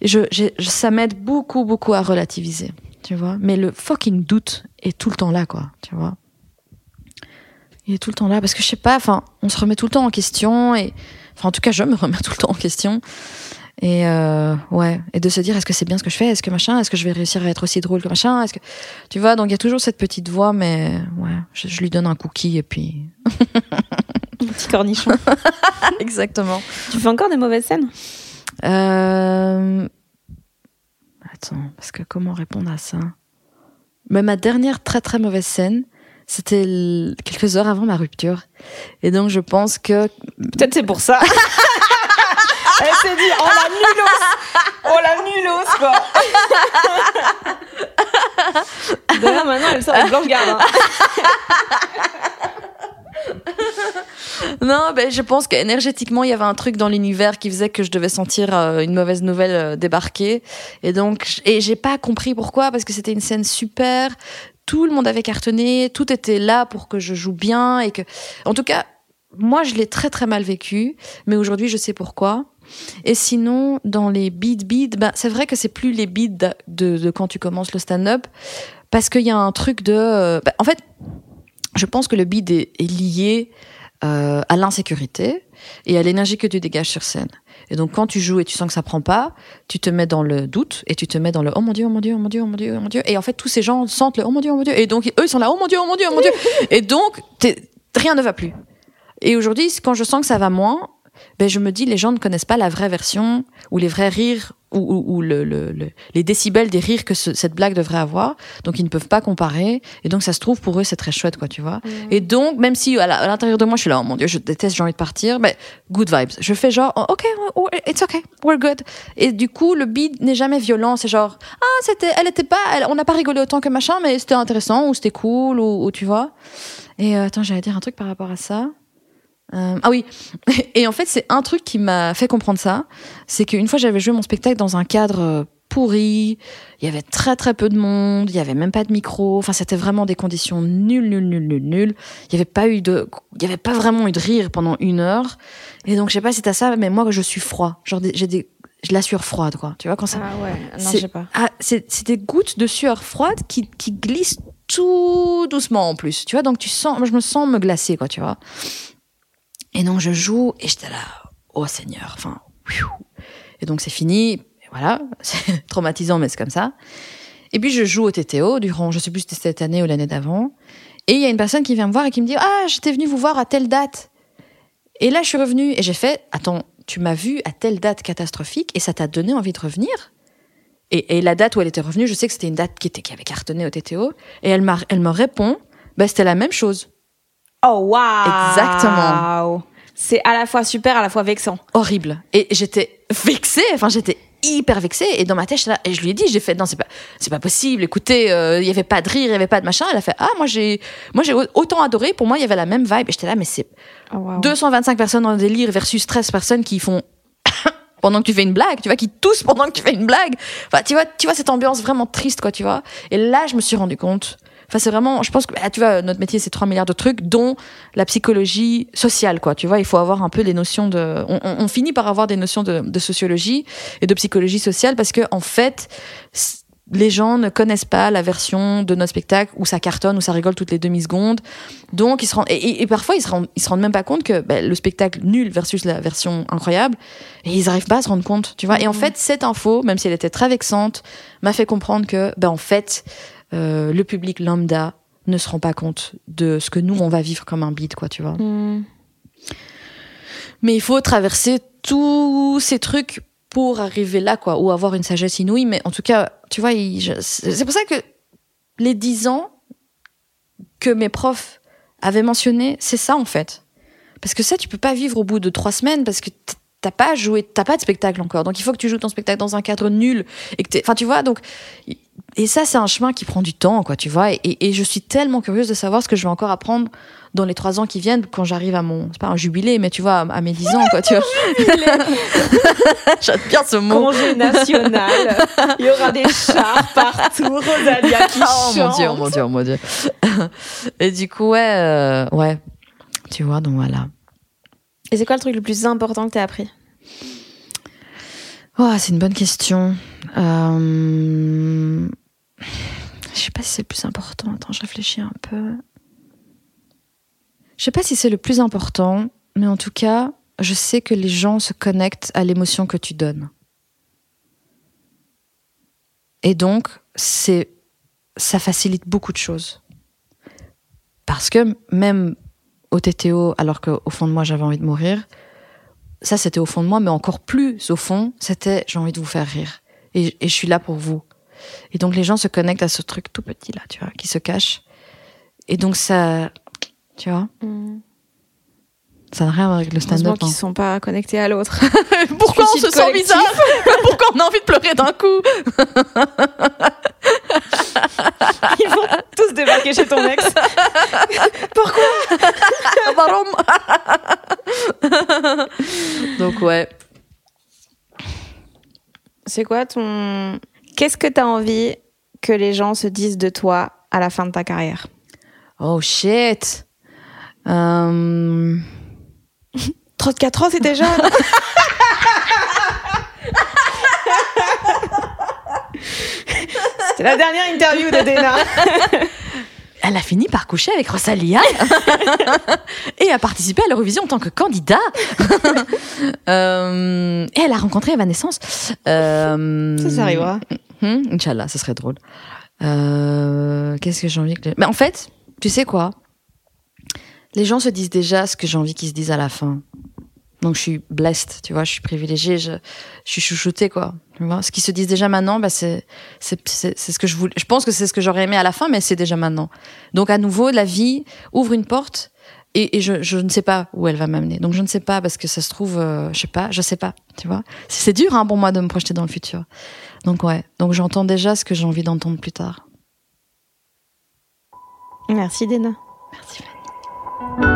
Et je, je ça m'aide beaucoup, beaucoup à relativiser. tu vois. Mais le fucking doute est tout le temps là, quoi, tu vois. Il est tout le temps là parce que je sais pas, enfin, on se remet tout le temps en question et, enfin, en tout cas, je me remets [LAUGHS] tout le temps en question. Et euh, ouais, et de se dire est-ce que c'est bien ce que je fais, est-ce que machin, est-ce que je vais réussir à être aussi drôle que machin, est-ce que tu vois, donc il y a toujours cette petite voix, mais ouais, je, je lui donne un cookie et puis [LAUGHS] Un petit cornichon. [LAUGHS] exactement. tu fais encore des mauvaises scènes? Euh... Attends, parce que comment répondre à ça? Mais ma dernière très très mauvaise scène, c'était quelques heures avant ma rupture, et donc je pense que Peut-être c'est pour ça. [LAUGHS] Elle s'est dit, oh la nulos Oh la nulos, quoi D'ailleurs, maintenant, elle sort avec Blanche Gardin. Non, ben, je pense qu'énergétiquement, il y avait un truc dans l'univers qui faisait que je devais sentir euh, une mauvaise nouvelle euh, débarquer. Et donc, et j'ai pas compris pourquoi, parce que c'était une scène super. Tout le monde avait cartonné, tout était là pour que je joue bien et que, en tout cas, moi, je l'ai très très mal vécu, mais aujourd'hui, je sais pourquoi. Et sinon, dans les beat beat, ben, c'est vrai que c'est plus les beats de, quand tu commences le stand-up, parce qu'il y a un truc de, euh, ben, en fait, je pense que le beat est, lié euh, à l'insécurité et à l'énergie que tu dégages sur scène. Et donc quand tu joues et tu sens que ça prend pas, tu te mets dans le doute et tu te mets dans le oh mon dieu, oh mon dieu, oh mon dieu, oh mon dieu, oh mon dieu. Et en fait tous ces gens sentent le oh mon dieu, oh mon dieu. Et donc eux ils sont là oh mon dieu, oh mon dieu, oh mon dieu. Et donc rien ne va plus. Et aujourd'hui quand je sens que ça va moins, ben je me dis les gens ne connaissent pas la vraie version ou les vrais rires ou, ou, ou le, le- le- les décibels des rires que ce- cette blague devrait avoir. Donc ils ne peuvent pas comparer. Et donc ça se trouve pour eux c'est très chouette quoi tu vois. Et donc, même si à l'intérieur de moi, je suis là, oh mon dieu, je déteste, j'ai envie de partir, mais good vibes. Je fais genre, oh, ok, oh, it's ok, we're good. Et du coup, le beat n'est jamais violent. C'est genre, ah, c'était, elle était pas, elle- on n'a pas rigolé autant que machin, mais c'était intéressant, ou c'était cool, ou, ou tu vois. Et euh, attends, j'allais dire un truc par rapport à ça. Euh, ah oui, [LAUGHS] et en fait, c'est un truc qui m'a fait comprendre ça. C'est qu'une fois, j'avais joué mon spectacle dans un cadre euh, pourri. Il y avait très très peu de monde. Il y avait même pas de micro. Enfin, c'était vraiment des conditions nulles, nulles, nulles, nulles, nulles. Il y avait pas eu de, il y avait pas vraiment eu de rire pendant une heure. Et donc, je sais pas si t'as ça, mais moi, je suis froid. Genre, j'ai des, j'ai la sueur froide, quoi. Tu vois, quand ça, Ah ouais, non, je sais pas. ah, c'est c'est des gouttes de sueur froide qui, qui glissent tout doucement en plus. Tu vois, donc tu sens, moi je me sens me glacer, quoi, tu vois. Et donc je joue et j'étais là, oh Seigneur, enfin, et donc c'est fini, voilà, [LAUGHS] c'est traumatisant, mais c'est comme ça. Et puis je joue au TTO durant, je sais plus si c'était cette année ou l'année d'avant. Et il y a une personne qui vient me voir et qui me dit, ah, j'étais venue vous voir à telle date. Et là, je suis revenue et j'ai fait, attends, tu m'as vu à telle date catastrophique et ça t'a donné envie de revenir? Et, la date où elle était revenue, je sais que c'était une date qui, était, qui avait cartonné au TTO. Et elle, elle me répond, bah, c'était la même chose. Oh waouh Exactement. C'est à la fois super, à la fois vexant. Horrible. Et j'étais vexée, enfin j'étais hyper vexée. Et dans ma tête, là, et je lui ai dit, j'ai fait, non, c'est pas, c'est pas possible. Écoutez, euh, il y avait pas de rire, il y avait pas de machin. Elle a fait, ah, moi j'ai, moi j'ai autant adoré. Pour moi, il y avait la même vibe. Et j'étais là, mais c'est Oh, waouh. 225 personnes le délire versus 13 personnes qui font [COUGHS] pendant que tu fais une blague, tu vois, qui toussent pendant que tu fais une blague. Enfin, tu vois, tu vois cette ambiance vraiment triste, quoi, tu vois. Et là, je me suis rendu compte. Enfin, c'est vraiment, je pense que, ah, tu vois, notre métier, c'est 3 milliards de trucs, dont la psychologie sociale, quoi. Tu vois, il faut avoir un peu les notions de, on, on- on finit par avoir des notions de, de sociologie et de psychologie sociale parce que, en fait, les gens ne connaissent pas la version de notre spectacle où ça cartonne, où ça rigole toutes les demi-secondes. Donc, ils se rendent, et, et- et parfois, ils se rendent, ils se rendent même pas compte que ben, le spectacle nul versus la version incroyable, et ils arrivent pas à se rendre compte, tu vois. Et en fait, cette info, même si elle était très vexante, m'a fait comprendre que, ben, en fait, euh, le public lambda ne se rend pas compte de ce que nous, on va vivre comme un beat, quoi, tu vois. Hmm. Mais il faut traverser tous ces trucs pour arriver là, quoi, ou avoir une sagesse inouïe. Mais en tout cas, tu vois, c'est pour ça que les 10 ans que mes profs avaient mentionné, c'est ça, en fait. Parce que ça, tu peux pas vivre au bout de trois semaines parce que t'as pas joué, t'as pas de spectacle encore. Donc il faut que tu joues ton spectacle dans un cadre nul et que t'es- enfin tu vois, donc et ça c'est un chemin qui prend du temps, quoi, tu vois. Et, et- et je suis tellement curieuse de savoir ce que je vais encore apprendre dans les trois ans qui viennent quand j'arrive à mon, c'est pas un jubilé, mais tu vois, à, mes 10 ans, quoi, tu vois. [LAUGHS] J'aime bien ce mot. Congé national. Il y aura des chars partout. Rosalia qui [LAUGHS] Oh mon dieu, oh mon dieu, oh mon dieu. et du coup, ouais, euh, ouais, tu vois, donc voilà. Et c'est quoi le truc le plus important que t'as appris? Oh, c'est une bonne question. Euh, Je sais pas si c'est le plus important. Attends, je réfléchis un peu. Je sais pas si c'est le plus important, mais en tout cas, je sais que les gens se connectent à l'émotion que tu donnes. Et donc, c'est, ça facilite beaucoup de choses. Parce que même au TTO, alors qu'au fond de moi j'avais envie de mourir, ça c'était au fond de moi, mais encore plus au fond, c'était j'ai envie de vous faire rire. Et, et je suis là pour vous. Et donc les gens se connectent à ce truc tout petit là, tu vois, qui se cache. Et donc ça, tu vois, ça n'a rien à voir avec le stand-up. qu'ils hein. sont pas connectés à l'autre. [LAUGHS] Pourquoi on se sent bizarre [LAUGHS] Pourquoi on a envie de pleurer d'un coup [LAUGHS] Ils vont tous débarquer chez ton ex. Donc ouais. C'est quoi ton. Qu'est-ce que t'as envie que les gens se disent de toi à la fin de ta carrière? Oh shit. Euh, 34 ans, c'était jeune [LAUGHS] C'était la dernière interview de Dena. [LAUGHS] Elle a fini par coucher avec Rosalia [LAUGHS] et a participé à l'Eurovision en tant que candidat. [LAUGHS] Euh, et elle a rencontré Evanescence. Euh, Ça, ça arrivera. Hmm, Inch'Allah, ce serait drôle. Euh, Qu'est-ce que j'ai envie que. Mais en fait, tu sais quoi? Les gens se disent déjà ce que j'ai envie qu'ils se disent à la fin. Donc je suis blessed, tu vois, je suis privilégiée, je, je suis chouchoutée, quoi. Tu vois? Ce qu'ils se disent déjà maintenant, bah c'est c'est c'est c'est ce que je voulais. Je pense que c'est ce que j'aurais aimé à la fin, mais c'est déjà maintenant. Donc à nouveau, la vie ouvre une porte et, et je, je ne sais pas où elle va m'amener. Donc je ne sais pas parce que ça se trouve, euh, je sais pas, je sais pas, tu vois? C'est dur hein, pour moi de me projeter dans le futur. Donc ouais, donc j'entends déjà ce que j'ai envie d'entendre plus tard. Merci Dena. Merci Fanny.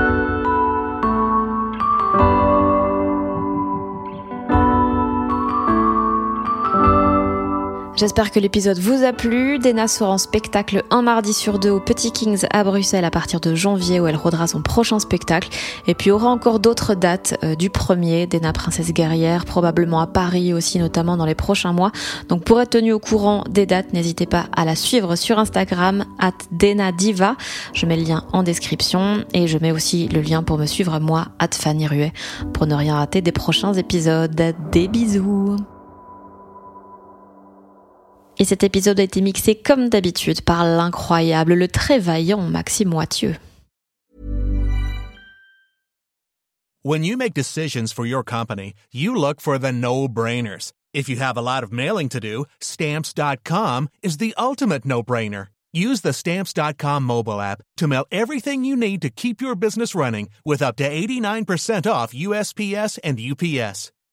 J'espère que l'épisode vous a plu. Dena sera en spectacle un mardi sur deux au Petit Kings à Bruxelles à partir de janvier où elle rodera son prochain spectacle. Et puis aura encore d'autres dates euh, du premier, Dena Princesse Guerrière, probablement à Paris aussi notamment dans les prochains mois. Donc pour être tenu au courant des dates, n'hésitez pas à la suivre sur Instagram at Dena Diva. Je mets le lien en description et je mets aussi le lien pour me suivre moi at Fanny Ruet pour ne rien rater des prochains épisodes. Des bisous et cet épisode a été mixé comme d'habitude par l'incroyable, le très vaillant Maxime Moitieu. When you make decisions for your company, you look for the no-brainers. If you have a lot of mailing to do, stamps.com is the ultimate no-brainer. Use the stamps.com mobile app to mail everything you need to keep your business running with up to 89% off USPS and UPS.